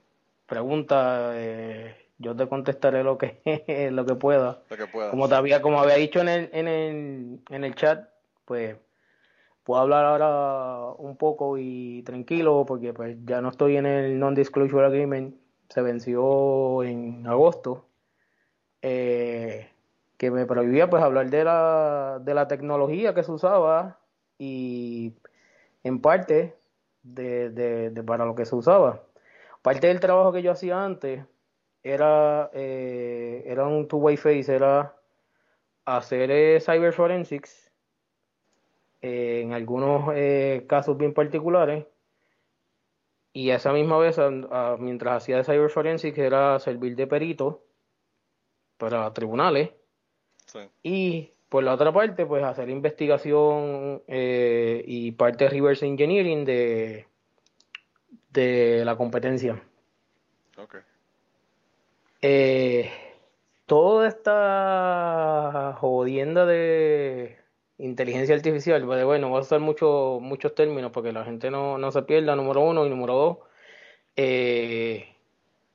pregunta, eh, yo te contestaré lo que, lo que pueda. Lo que puedas. Como te había, como había dicho en el, en el, en el chat, pues puedo hablar ahora un poco y tranquilo porque pues ya no estoy en el non-disclosure agreement, se venció en agosto, eh, que me prohibía pues hablar de la, de la tecnología que se usaba y en parte de, de, de para lo que se usaba. Parte del trabajo que yo hacía antes era, eh, era un two-way face, era hacer eh, cyber forensics eh, en algunos eh, casos bien particulares y a esa misma vez, a- a- mientras hacía de cyber forensics, era servir de perito para tribunales Sí. y por la otra parte, pues hacer investigación eh, y parte de reverse engineering de, de la competencia. Eh, toda esta jodienda de inteligencia artificial, pues, bueno, voy a usar mucho, muchos términos porque la gente no, no se pierda, número uno y número dos, eh,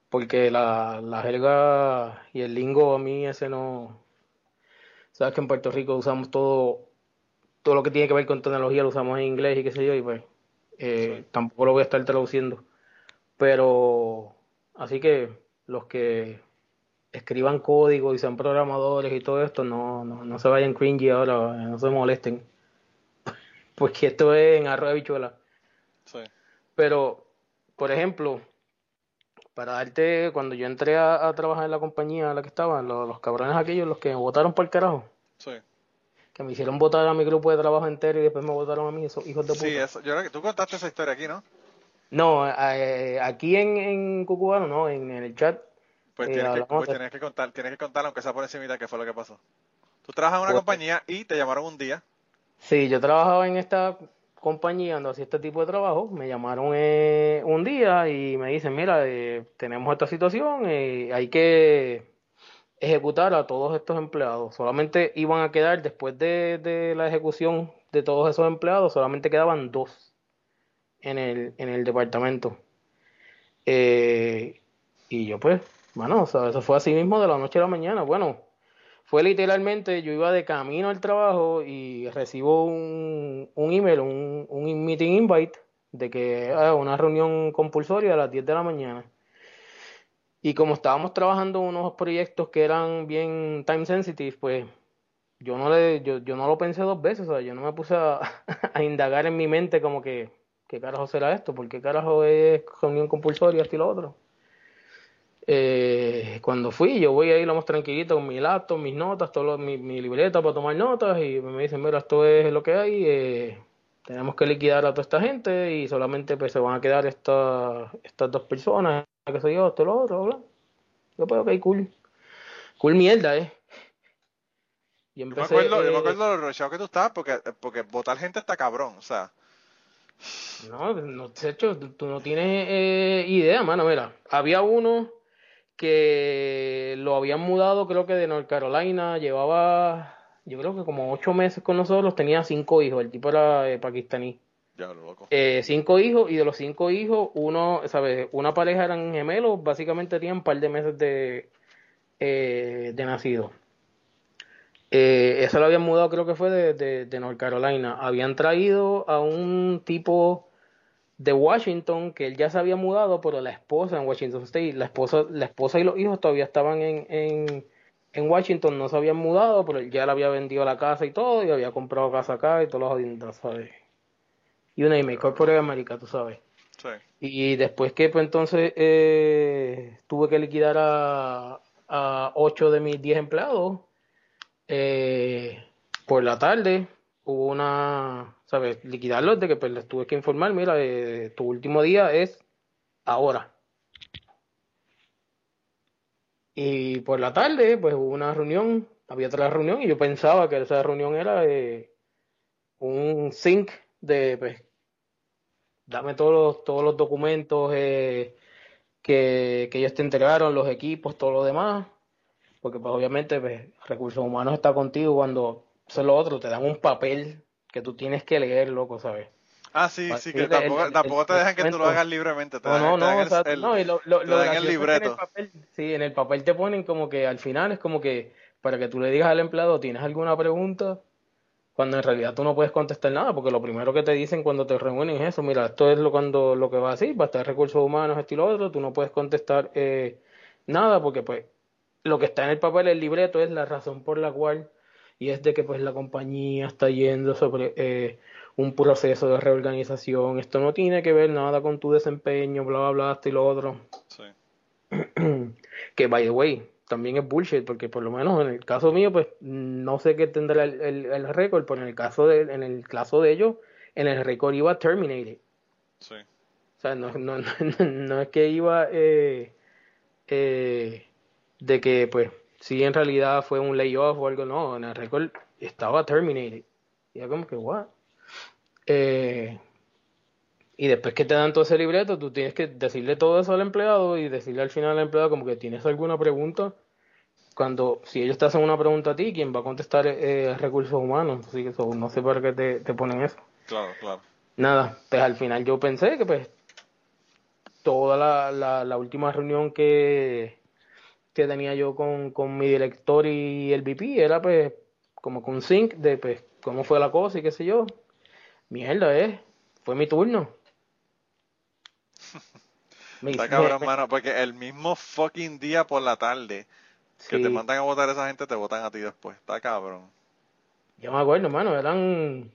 porque la, la jerga y el lingo a mí ese no, sabes que en Puerto Rico usamos todo, todo lo que tiene que ver con tecnología lo usamos en inglés y qué sé yo, y pues eh, Sí. tampoco lo voy a estar traduciendo. Pero, así que los que escriban código y sean programadores y todo esto, no, no, no se vayan cringy ahora, no se molesten. Porque esto es en arroz de bichuela. Sí. Pero, por ejemplo, para darte, cuando yo entré a, a trabajar en la compañía en la que estaba, los, los cabrones aquellos, los que me votaron por el carajo, Sí. que me hicieron votar a mi grupo de trabajo entero y después me votaron a mí, esos hijos de puta. Sí, eso, yo creo que tú contaste esa historia aquí, ¿no? No, eh, aquí en, en Cucubano, no, en, en el chat. Pues eh, tienes, que, pues tienes que contar, tienes que contar aunque sea por encimita qué fue lo que pasó. Tú trabajas en una Pues- compañía y te llamaron un día. Sí, yo trabajaba en esta compañía donde hacía este tipo de trabajo. Me llamaron eh, un día y me dicen, mira, eh, tenemos esta situación, eh, hay que ejecutar a todos estos empleados. Solamente iban a quedar, después de, de la ejecución de todos esos empleados, solamente quedaban dos en el, en el departamento. Eh, y yo pues, bueno, o sea, eso fue así mismo de la noche a la mañana. Bueno, fue literalmente, yo iba de camino al trabajo y recibo un, un email, un, un meeting invite de que ah, una reunión compulsoria a las 10 de la mañana. Y como estábamos trabajando unos proyectos que eran bien time sensitive, pues yo no le, yo, yo no lo pensé dos veces, o sea, yo no me puse a indagar en mi mente como que, ¿qué carajo será esto? ¿Por qué carajo es reunión compulsoria, esto y lo otro? Eh, cuando fui, yo voy ahí lo más tranquilito con mi laptop, mis notas, todo lo- mi, mi libreta para tomar notas y me dicen, mira, esto es lo que hay, eh, tenemos que liquidar a toda esta gente y solamente pues se van a quedar estas estas dos personas, qué sé yo, esto y lo otro, bla. Yo pues, ok, cool. Cool mierda, eh. Y Yo me empecé, acuerdo, yo me eh, acuerdo lo rochado que tú estabas porque, porque votar gente está cabrón, o sea. No, no, de hecho, tú, tú no tienes eh, idea, mano. Mira, había uno que lo habían mudado, creo que de North Carolina, llevaba, yo creo que como ocho meses con nosotros, tenía cinco hijos, el tipo era eh, pakistaní. Ya lo loco. Eh, cinco hijos, y de los cinco hijos, uno, ¿sabes? Una pareja eran gemelos, básicamente tenían un par de meses de, de nacido. Eh, eso lo habían mudado, creo que fue de, de, de North Carolina. Habían traído a un tipo de Washington que él ya se había mudado, pero la esposa en Washington State, la esposa, la esposa y los hijos todavía estaban en, en, en Washington, no se habían mudado, pero él ya le había vendido la casa y todo, y había comprado casa acá y todos los ¿sabes? Y una email, Corporate America, tú sabes. Sí. Y después que pues entonces eh, tuve que liquidar a, a 8 de mis 10 empleados, eh, por la tarde hubo una, ¿sabes? Liquidarlos de que pues les tuve que informar, mira, eh, tu último día es ahora. Y por la tarde pues hubo una reunión, había otra reunión y yo pensaba que esa reunión era eh, un sync de pues, dame todos los, todos los documentos eh, que, que ellos te entregaron, los equipos, todo lo demás, porque pues obviamente pues, recursos humanos está contigo cuando eso es lo otro, te dan un papel que tú tienes que leer, loco, ¿sabes? Ah, sí, sí, que el- tampoco, el- tampoco te el dejan que tú lo hagas libremente. Te No, no, no, o sea, no, y lo, lo, lo dan el libreto. el papel, sí, en el papel te ponen como que al final es como que para que tú le digas al empleado, ¿tienes alguna pregunta? Cuando en realidad tú no puedes contestar nada, porque lo primero que te dicen cuando te reúnen es eso, mira, esto es lo cuando lo que va así, va a estar recursos humanos, esto y lo otro, tú no puedes contestar eh, nada, porque pues lo que está en el papel, el libreto, es la razón por la cual, y es de que pues la compañía está yendo sobre eh, un proceso de reorganización, esto no tiene que ver nada con tu desempeño, bla, bla, bla, esto y lo otro. Sí. que by the way, también es bullshit, porque por lo menos en el caso mío, pues no sé qué tendrá el, el, el récord, pero en el caso de, en el caso de ellos, en el récord iba terminated. Sí. O sea, no, no, no, no es que iba eh, eh, de que, pues, sí en realidad fue un layoff o algo, no, en el récord estaba terminated. Y era como que, what? Eh, y después que te dan todo ese libreto, tú tienes que decirle todo eso al empleado y decirle al final al empleado como que tienes alguna pregunta. Cuando, si ellos te hacen una pregunta a ti, quien va a contestar eh, es recursos humanos. Así que eso, no sé para qué te, te ponen eso. Claro, claro. Nada, pues al final yo pensé que pues toda la, la, la última reunión que, que tenía yo con, con mi director y el VP era pues como con sync de pues cómo fue la cosa y qué sé yo. Mierda, eh, fue mi turno. Está cabrón, me- mano, porque el mismo fucking día por la tarde que te mandan a votar a esa gente, te votan a ti después. Está cabrón. Yo me acuerdo, hermano, eran...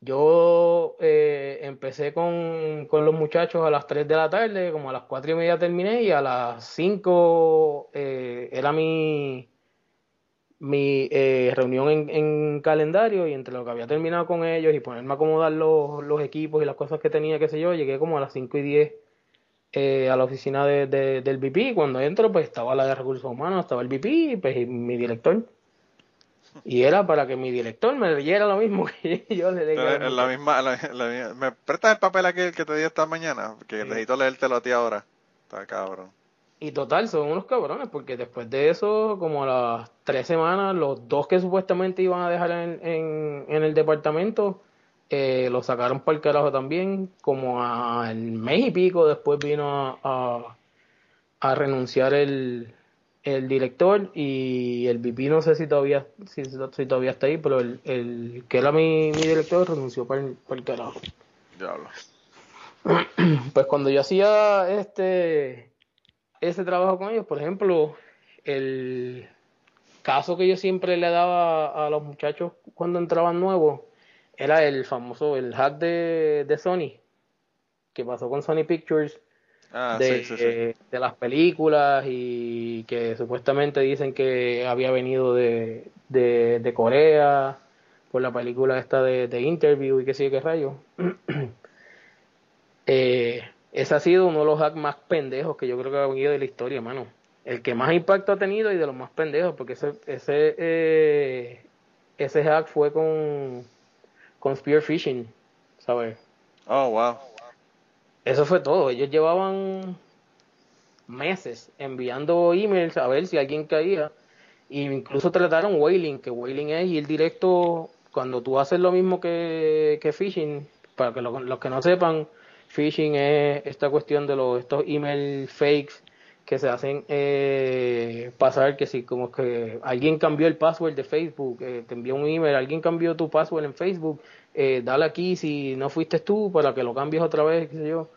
Yo eh, empecé con, con los muchachos a las 3 de la tarde, como a las 4 y media terminé y a las 5 eh, era mi, mi eh, reunión en, en calendario y entre lo que había terminado con ellos y ponerme a acomodar los, los equipos y las cosas que tenía, qué sé yo, llegué como a las 5 y 10 eh, a la oficina de, de- del VP. Cuando entro, pues estaba la de recursos humanos, estaba el VP pues, y mi director. Y era para que mi director me leyera lo mismo que yo le leía. Entonces, la misma, la, la misma- ¿Me prestas el papel aquel que te di esta mañana? Que Sí. necesito leértelo a ti ahora. Está cabrón. Y total, son unos cabrones, porque después de eso, como a las tres semanas, los dos que supuestamente iban a dejar en, en, en el departamento, eh, lo sacaron para el carajo también. Como al mes y pico después vino a, a, a renunciar el, el director y el VP no sé si todavía si, si todavía está ahí, pero el, el que era mi, mi director renunció para el, para el carajo. Diablo. Pues cuando yo hacía este ese trabajo con ellos, por ejemplo, el caso que yo siempre le daba a los muchachos cuando entraban nuevos era el famoso, el hack de, de Sony, que pasó con Sony Pictures, Ah, de, sí, sí, sí. de las películas y que supuestamente dicen que había venido de, de, de Corea por la película esta de, de Interview y qué sé qué rayo. eh, ese ha sido uno de los hacks más pendejos que yo creo que ha venido de la historia, mano. El que más impacto ha tenido y de los más pendejos, porque ese ese eh, ese hack fue con con spear phishing, ¿sabes? Oh, wow. Eso fue todo. Ellos llevaban meses enviando emails a ver si alguien caía. Y incluso trataron whaling, que whaling es ir directo cuando tú haces lo mismo que, que phishing. Para que lo- los que no sepan, phishing es esta cuestión de los estos email fakes que se hacen eh, pasar que si como que alguien cambió el password de Facebook, eh, te envió un email, alguien cambió tu password en Facebook, eh, dale aquí si no fuiste tú para que lo cambies otra vez, qué sé yo.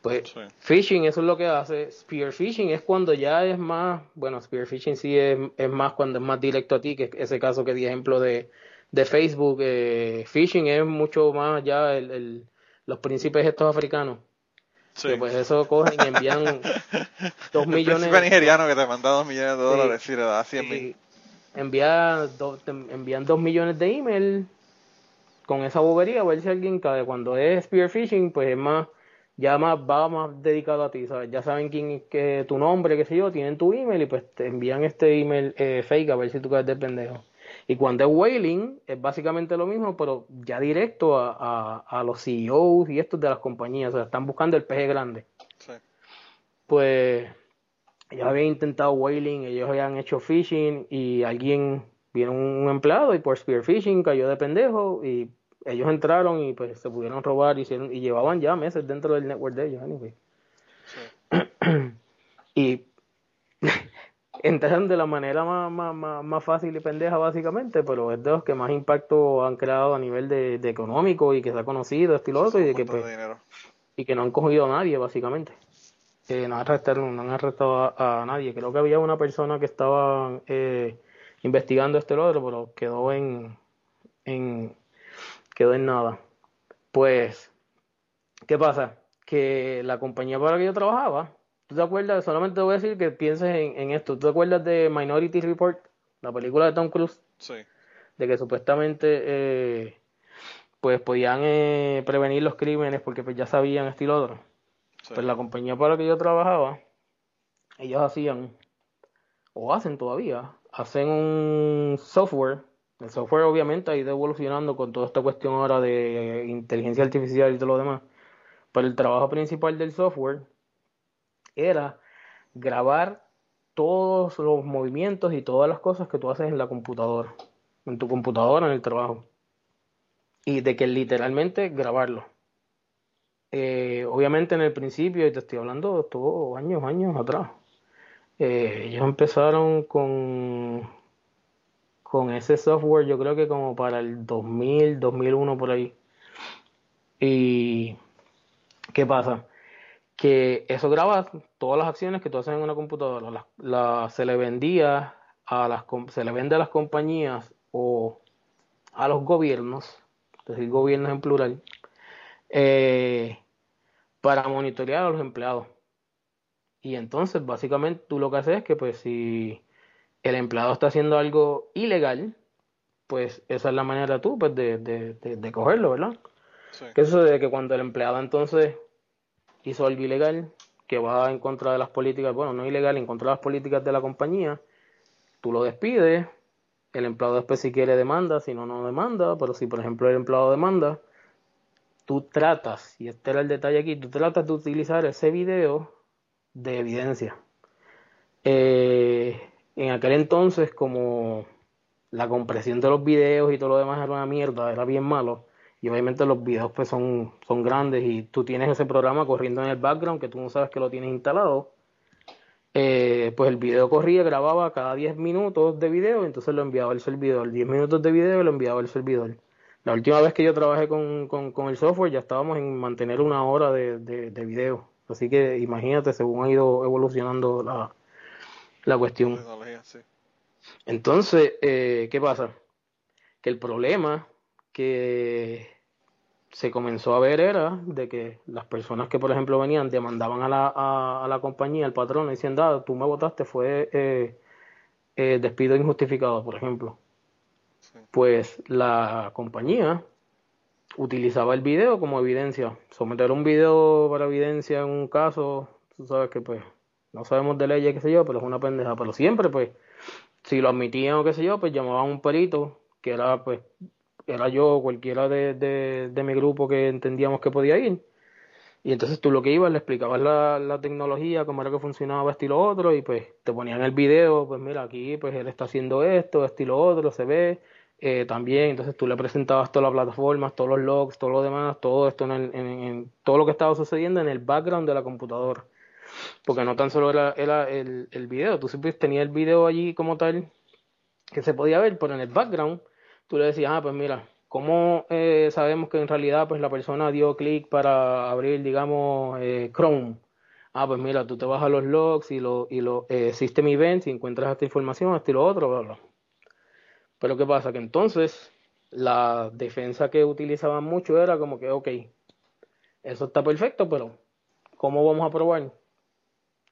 Pues Sí. phishing, eso es lo que hace. Spear phishing es cuando ya es más, bueno, spear phishing sí es, es más cuando es más directo a ti, que ese caso que di ejemplo de, de Facebook. Eh, phishing es mucho más ya el, el- los príncipes estos africanos. Sí. Que pues eso cogen y envían dos El millones. príncipe nigeriano que te manda dos millones de Sí. dólares y le da 100 mil. envía do- te envían dos millones de email con esa bobería a ver si alguien cae. Cuando es spear phishing, pues es más, ya más va más dedicado a ti, ¿sabes? Ya saben quién es que tu nombre, qué sé yo, tienen tu email y pues te envían este email eh, fake a ver si tú caes de pendejo. Y cuando es whaling, es básicamente lo mismo, pero ya directo a, a, a los CEOs y estos de las compañías. O sea, están buscando el peje grande. Sí. Pues ellos habían intentado whaling, ellos habían hecho fishing y alguien vino un empleado y por spearfishing cayó de pendejo y ellos entraron y pues se pudieron robar y, hicieron- y llevaban ya meses dentro del network de ellos. anyway. Sí. Y entraron de la manera más, más, más, más fácil y pendeja básicamente, pero es de los que más impacto han creado a nivel de, de económico y que se ha conocido, esto y lo otro, y de que pues de y que no han cogido a nadie, básicamente. Eh, no, arrestaron, no han arrestado a, a nadie. Creo que había una persona que estaba eh, investigando este y lo otro, pero quedó en, en quedó en nada. Pues, ¿qué pasa? Que la compañía para la que yo trabajaba, ¿tú te acuerdas? Solamente te voy a decir que pienses en, en esto. ¿Tú te acuerdas de Minority Report? La película de Tom Cruise Sí. de que supuestamente eh, pues podían eh, prevenir los crímenes porque pues ya sabían esto y lo otro. sí. Pues la compañía para la que yo trabajaba, ellos hacían, o hacen todavía, hacen un software. El software obviamente ha ido evolucionando con toda esta cuestión ahora de inteligencia artificial y todo lo demás. Pero el trabajo principal del software era grabar todos los movimientos y todas las cosas que tú haces en la computadora, en tu computadora, en el trabajo. Y de que literalmente grabarlo. Eh, obviamente en el principio, y te estoy hablando todo años, años atrás, eh, ellos empezaron con, con ese software, yo creo que como para el 2000, 2001 por ahí. Y ¿qué pasa? Que eso graba todas las acciones que tú haces en una computadora, se le vendía a las, se le vende a las compañías o a los gobiernos, es decir, gobiernos en plural, eh, para monitorear a los empleados. Y entonces, básicamente, tú lo que haces es que, pues, si el empleado está haciendo algo ilegal, pues esa es la manera tú, pues, de, de, de, de cogerlo, ¿verdad? Sí. Que eso de que cuando el empleado entonces hizo algo ilegal, que va en contra de las políticas, bueno, no ilegal, en contra de las políticas de la compañía, tú lo despides, el empleado después si quiere demanda, si no, no demanda, pero si por ejemplo el empleado demanda, tú tratas, y este era el detalle aquí, tú tratas de utilizar ese video de evidencia. Eh, en aquel entonces, como la compresión de los videos y todo lo demás era una mierda, era bien malo, y obviamente los videos pues son, son grandes y tú tienes ese programa corriendo en el background que tú no sabes que lo tienes instalado, eh, pues el video corría, grababa cada 10 minutos de video, entonces lo enviaba al servidor, 10 minutos de video y lo enviaba al servidor. La última vez que yo trabajé con, con, con el software ya estábamos en mantener una hora de, de, de video. Así que imagínate según ha ido evolucionando la, la cuestión. Entonces, eh, ¿qué pasa? Que el problema que se comenzó a ver era de que las personas que, por ejemplo, venían, demandaban a la, a, a la compañía, al patrón, diciendo, ah, tú me votaste, fue eh, eh, despido injustificado, por ejemplo. Sí. Pues la compañía utilizaba el video como evidencia. Someter un video para evidencia en un caso, tú sabes que pues no sabemos de leyes, qué sé yo, pero es una pendeja. Pero siempre, pues, si lo admitían o qué sé yo, pues llamaban a un perito, que era pues, era yo cualquiera de, de, mi grupo que entendíamos que podía ir. Y entonces tú lo que ibas, le explicabas la, la tecnología, cómo era que funcionaba esto y lo otro, y pues te ponían el video, pues mira, aquí pues él está haciendo esto, esto y lo otro, se ve eh, también, entonces tú le presentabas todas las plataformas, todos los logs, todo lo demás, todo esto en, en todo lo que estaba sucediendo en el background de la computadora. Porque no tan solo era, era el, el video, tú siempre tenías el video allí como tal, que se podía ver, pero en el background tú le decías, ah, pues mira, ¿cómo eh, sabemos que en realidad pues la persona dio clic para abrir, digamos, eh, Chrome? Ah, pues mira, tú te vas a los logs y los y lo, eh, System Events y encuentras esta información, esto y lo otro, bla, bla. Pero ¿qué pasa? Que entonces la defensa que utilizaban mucho era como que, ok, eso está perfecto, pero ¿cómo vamos a probar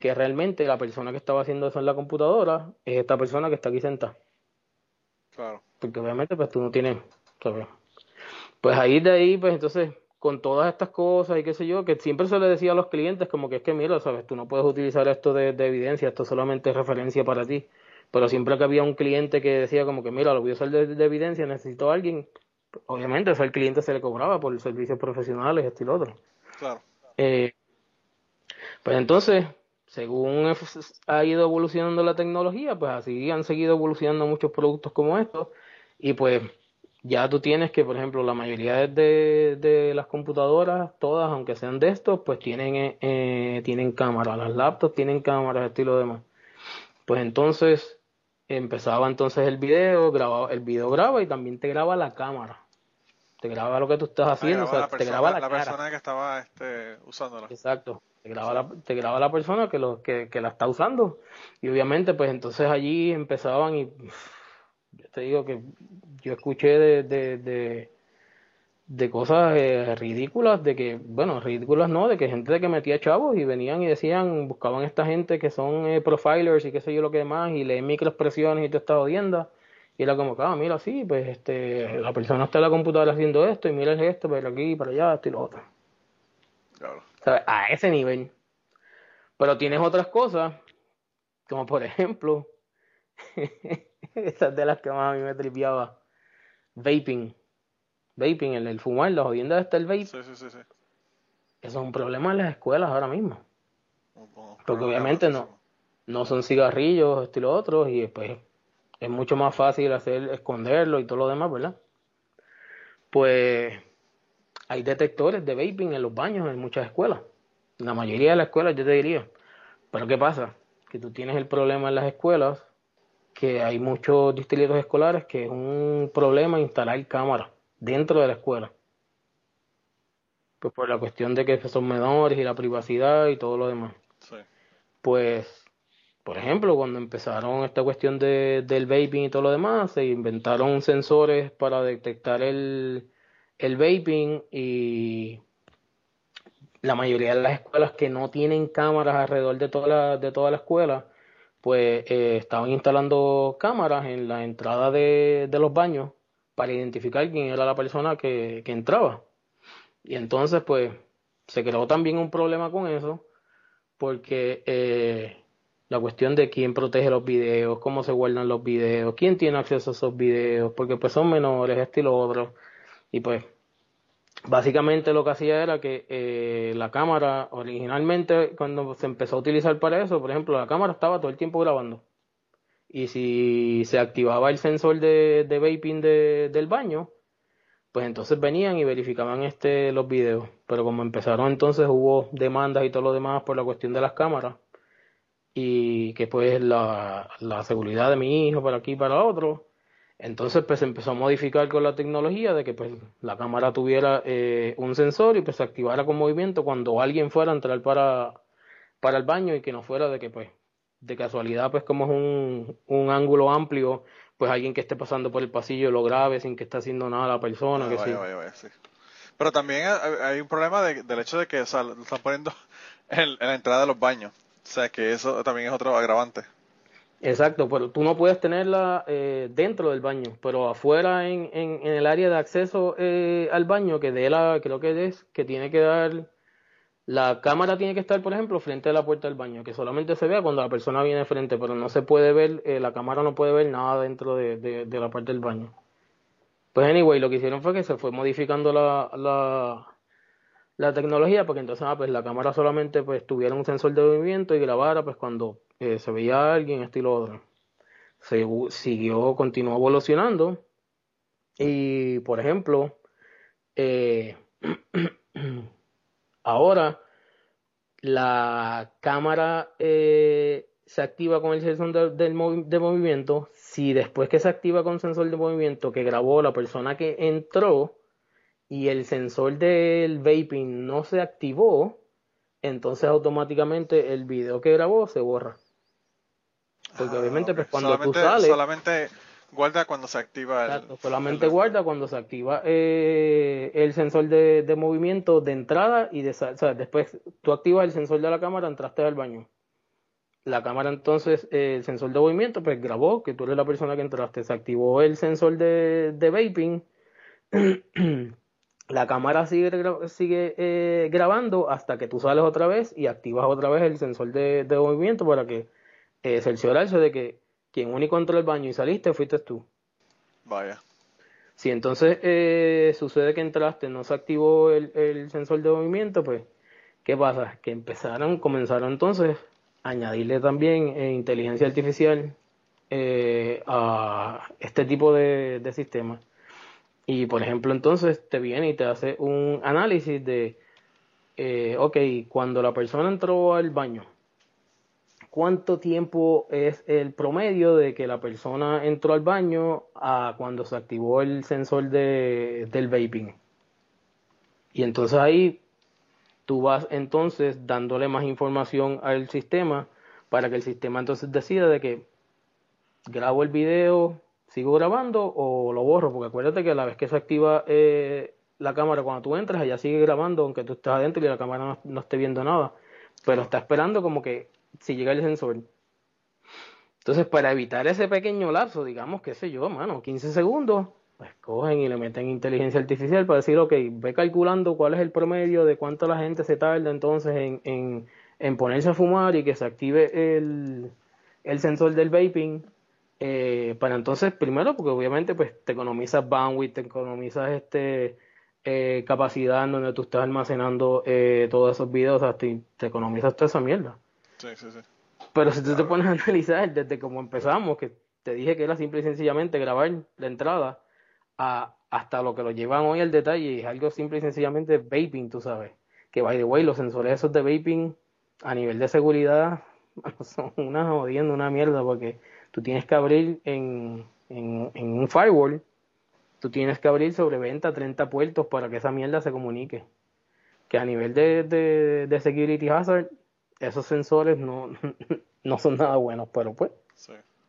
que realmente la persona que estaba haciendo eso en la computadora es esta persona que está aquí sentada? Claro. Porque obviamente pues tú no tienes, ¿sabes? Pues ahí de ahí, pues entonces, con todas estas cosas y qué sé yo, que siempre se le decía a los clientes como que es que mira, ¿sabes? Tú no puedes utilizar esto de, de evidencia, esto solamente es referencia para ti. pero siempre que había un cliente que decía como que, mira, lo voy a usar de, evidencia, necesito a alguien, obviamente ese cliente se le cobraba por servicios profesionales, este y lo otro. Claro. Eh, pues entonces, según ha ido evolucionando la tecnología, pues así han seguido evolucionando muchos productos como estos, y pues ya tú tienes que, por ejemplo, la mayoría de, de las computadoras, todas, aunque sean de estos, pues tienen, eh, eh tienen cámaras. Las laptops tienen cámaras, estilo demás. Pues entonces empezaba entonces el video, grababa, el video graba y también te graba la cámara. Te graba lo que tú estás haciendo, o sea, te graba la, la persona que estaba este, usándola. Exacto. Te graba la, te graba la persona que, lo, que, que la está usando. Y obviamente, pues entonces allí empezaban y yo te digo que yo escuché de, de, de, cosas eh, ridículas, de que, bueno, ridículas no, de que gente que metía chavos y venían y decían, buscaban esta gente que son eh, profilers y qué sé yo lo que más, y leen microexpresiones y te está odiando. Y era como, ah, mira, sí, pues este, la persona está en la computadora haciendo esto y mira esto, pero aquí, para allá, esto y lo otro. Claro. A ese nivel. Pero tienes otras cosas, como por ejemplo, Esas de las que más a mí me tripeaba. Vaping. Vaping, el, el fumar, la jodienda está el vape. Sí, sí, sí, sí. Eso es un problema en las escuelas ahora mismo. Porque obviamente no, no son cigarrillos, estilo otros, y después es mucho más fácil hacer, esconderlo y todo lo demás, ¿verdad? Pues hay detectores de vaping en los baños en muchas escuelas. En la mayoría de las escuelas yo te diría. Pero ¿qué pasa? Que tú tienes el problema en las escuelas que hay muchos distritos escolares que es un problema instalar cámaras dentro de la escuela. Pues por la cuestión de que son menores y la privacidad y todo lo demás. Pues, por ejemplo, cuando empezaron esta cuestión de, del vaping y todo lo demás, se inventaron sensores para detectar el, el vaping y la mayoría de las escuelas que no tienen cámaras alrededor de toda la, de toda la escuela, pues eh, estaban instalando cámaras en la entrada de, los baños para identificar quién era la persona que, entraba. Y entonces, pues, se creó también un problema con eso, porque eh, la cuestión de quién protege los videos, cómo se guardan los videos, quién tiene acceso a esos videos, porque pues son menores, este y lo otro. Y pues básicamente lo que hacía era que eh, la cámara originalmente cuando se empezó a utilizar para eso, por ejemplo, la cámara estaba todo el tiempo grabando. Y si se activaba el sensor de, vaping de, del baño, pues entonces venían y verificaban este los videos. Pero como empezaron entonces hubo demandas y todo lo demás por la cuestión de las cámaras y que pues la seguridad de mi hijo para aquí y para otro, entonces pues se empezó a modificar con la tecnología de que pues la cámara tuviera eh, un sensor y pues se activara con movimiento cuando alguien fuera a entrar para, para el baño y que no fuera de que pues de casualidad pues como es un, un ángulo amplio pues alguien que esté pasando por el pasillo lo grabe sin que esté haciendo nada la persona ah, que sí. Pero también hay un problema del hecho de que o sea, lo están poniendo en la entrada de los baños. O sea que eso también es otro agravante. Exacto, pero tú no puedes tenerla eh, dentro del baño, pero afuera en, en, el área de acceso eh, al baño, que de la, creo que es, que tiene que dar, la cámara tiene que estar, por ejemplo, frente a la puerta del baño, que solamente se vea cuando la persona viene frente, pero no se puede ver, eh, la cámara no puede ver nada dentro de, de, la parte del baño. Pues anyway, lo que hicieron fue que se fue modificando la, la, la tecnología, porque entonces ah, pues la cámara solamente pues tuviera un sensor de movimiento y grabara pues cuando se veía alguien, estilo otro. Se siguió, continuó evolucionando. Y, por ejemplo, eh, ahora la cámara eh, se activa con el sensor de, de, movimiento. Si después que se activa con sensor de movimiento que grabó la persona que entró y el sensor del vaping no se activó, entonces automáticamente el video que grabó se borra. Porque ah, obviamente, pues cuando solamente, tú sales. Solamente guarda cuando se activa el. Exacto, solamente guarda cuando se activa eh, el sensor de, de, movimiento de entrada y de. O sea, después tú activas el sensor de la cámara, entraste al baño. La cámara entonces, eh, el sensor de movimiento, pues grabó que tú eres la persona que entraste. Se activó el sensor de, de vaping. la cámara sigue, sigue eh, grabando hasta que tú sales otra vez y activas otra vez el sensor de, de movimiento para que eh, cerciorarse de que quien único entró al baño y saliste fuiste tú. Vaya. Si entonces eh, sucede que entraste, no se activó el, el, sensor de movimiento, pues, ¿qué pasa? Que empezaron, comenzaron entonces a añadirle también eh, inteligencia artificial eh, a este tipo de, de sistemas. Y por ejemplo, entonces te viene y te hace un análisis de, eh, ok, cuando la persona entró al baño, ¿cuánto tiempo es el promedio de que la persona entró al baño a cuando se activó el sensor de, del vaping? Y entonces ahí tú vas entonces dándole más información al sistema para que el sistema entonces decida de que grabo el video, sigo grabando o lo borro, porque acuérdate que la vez que se activa eh, la cámara cuando tú entras, ella sigue grabando aunque tú estés adentro y la cámara no, esté viendo nada, pero está esperando como que si llega el sensor. Entonces, para evitar ese pequeño lapso, digamos, qué sé yo, mano, 15 segundos, pues cogen y le meten inteligencia artificial para decir, ok, ve calculando cuál es el promedio de cuánto la gente se tarda entonces en, ponerse a fumar y que se active el sensor del vaping eh, para entonces, primero, porque obviamente pues te economizas bandwidth, te economizas este eh, capacidad en donde tú estás almacenando eh, todos esos videos, o te, economizas toda esa mierda. Sí, sí, sí. Pero si tú te pones a analizar desde como empezamos, que te dije que era simple y sencillamente grabar la entrada, a, hasta lo que lo llevan hoy al detalle, es algo simple y sencillamente vaping, tú sabes. Que by the way, los sensores esos de vaping a nivel de seguridad son una jodiendo, una mierda, porque tú tienes que abrir en, en, un firewall, tú tienes que abrir sobre 20 a 30 puertos para que esa mierda se comunique. Que a nivel de, de, security hazard, esos sensores no, no son nada buenos, pero pues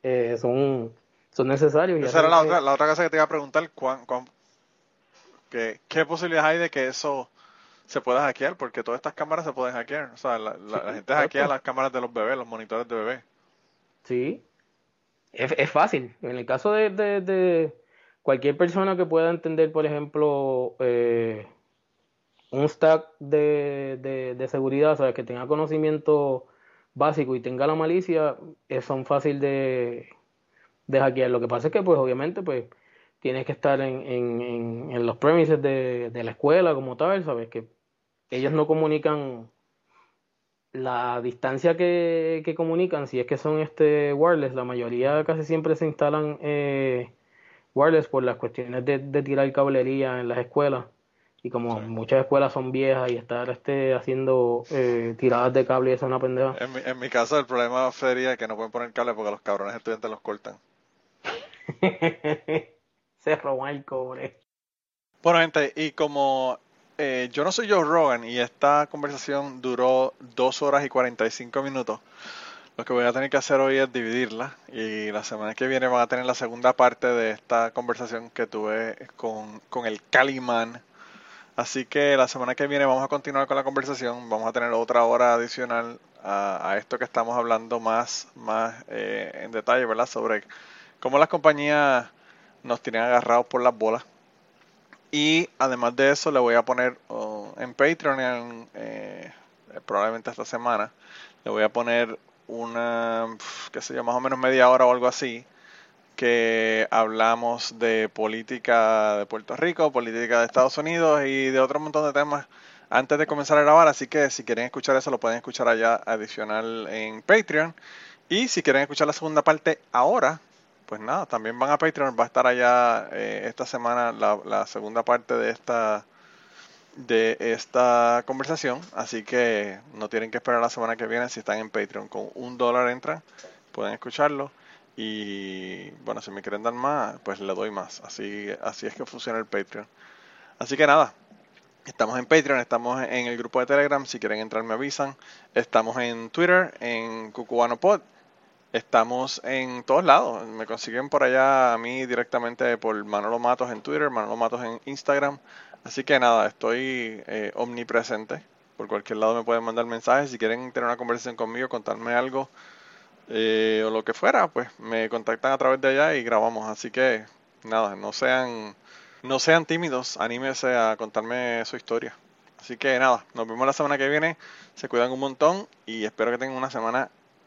eh, son, son necesarios. Esa era la, otra, la otra cosa que te iba a preguntar, ¿cuán, qué, ¿qué posibilidades hay de que eso se pueda hackear? Porque todas estas cámaras se pueden hackear. O sea, la, la gente hackea las cámaras de los bebés, los monitores de bebés. Sí, es, fácil. En el caso de, de, cualquier persona que pueda entender, por ejemplo, eh, un stack de, de, seguridad, o que tenga conocimiento básico y tenga la malicia, son fácil de, de hackear. Lo que pasa es que, pues, obviamente, pues, tienes que estar en, en, en los premises de, de la escuela como tal, ¿sabes? Que ellos no comunican la distancia que, que, comunican, si es que son este wireless, la mayoría casi siempre se instalan eh, wireless por las cuestiones de, de, tirar cablería en las escuelas. Y como muchas escuelas son viejas y estar este, haciendo eh, tiradas de cable, eso es una pendeja. En mi, en mi caso, el problema sería que no pueden poner cable porque los cabrones estudiantes los cortan. se roban el cobre. Bueno, gente, y como eh, yo no soy Joe Rogan y esta conversación duró dos horas y 45 minutos. Lo que voy a tener que hacer hoy es dividirla y la semana que viene van a tener la segunda parte de esta conversación que tuve con, con el Calimán. Así que la semana que viene vamos a continuar con la conversación. Vamos a tener otra hora adicional a, esto que estamos hablando más, más eh, en detalle, ¿verdad? Sobre cómo las compañías nos tienen agarrados por las bolas y además de eso, le voy a poner oh, en Patreon, eh, probablemente esta semana, le voy a poner una, qué sé yo, más o menos media hora o algo así, que hablamos de política de Puerto Rico, política de Estados Unidos y de otro montón de temas antes de comenzar a grabar. Así que si quieren escuchar eso, lo pueden escuchar allá adicional en Patreon. Y si quieren escuchar la segunda parte ahora, pues nada, también van a Patreon, va a estar allá eh, esta semana la, segunda parte de esta de esta conversación, así que no tienen que esperar la semana que viene si están en Patreon. Con un dólar entran, pueden escucharlo y bueno, si me quieren dar más, pues le doy más. Así, así es que funciona el Patreon. Así que nada, estamos en Patreon, estamos en el grupo de Telegram, si quieren entrar me avisan. Estamos en Twitter, en CucubanoPod Estamos en todos lados. Me consiguen por allá a mí directamente por Manolo Matos en Twitter, Manolo Matos en Instagram. Así que nada, estoy eh, omnipresente. Por cualquier lado me pueden mandar mensajes. Si quieren tener una conversación conmigo, contarme algo eh, o lo que fuera, pues me contactan a través de allá y grabamos. Así que nada, no sean, no sean tímidos. Anímese a contarme su historia. Así que nada, nos vemos la semana que viene. Se cuidan un montón y espero que tengan una semana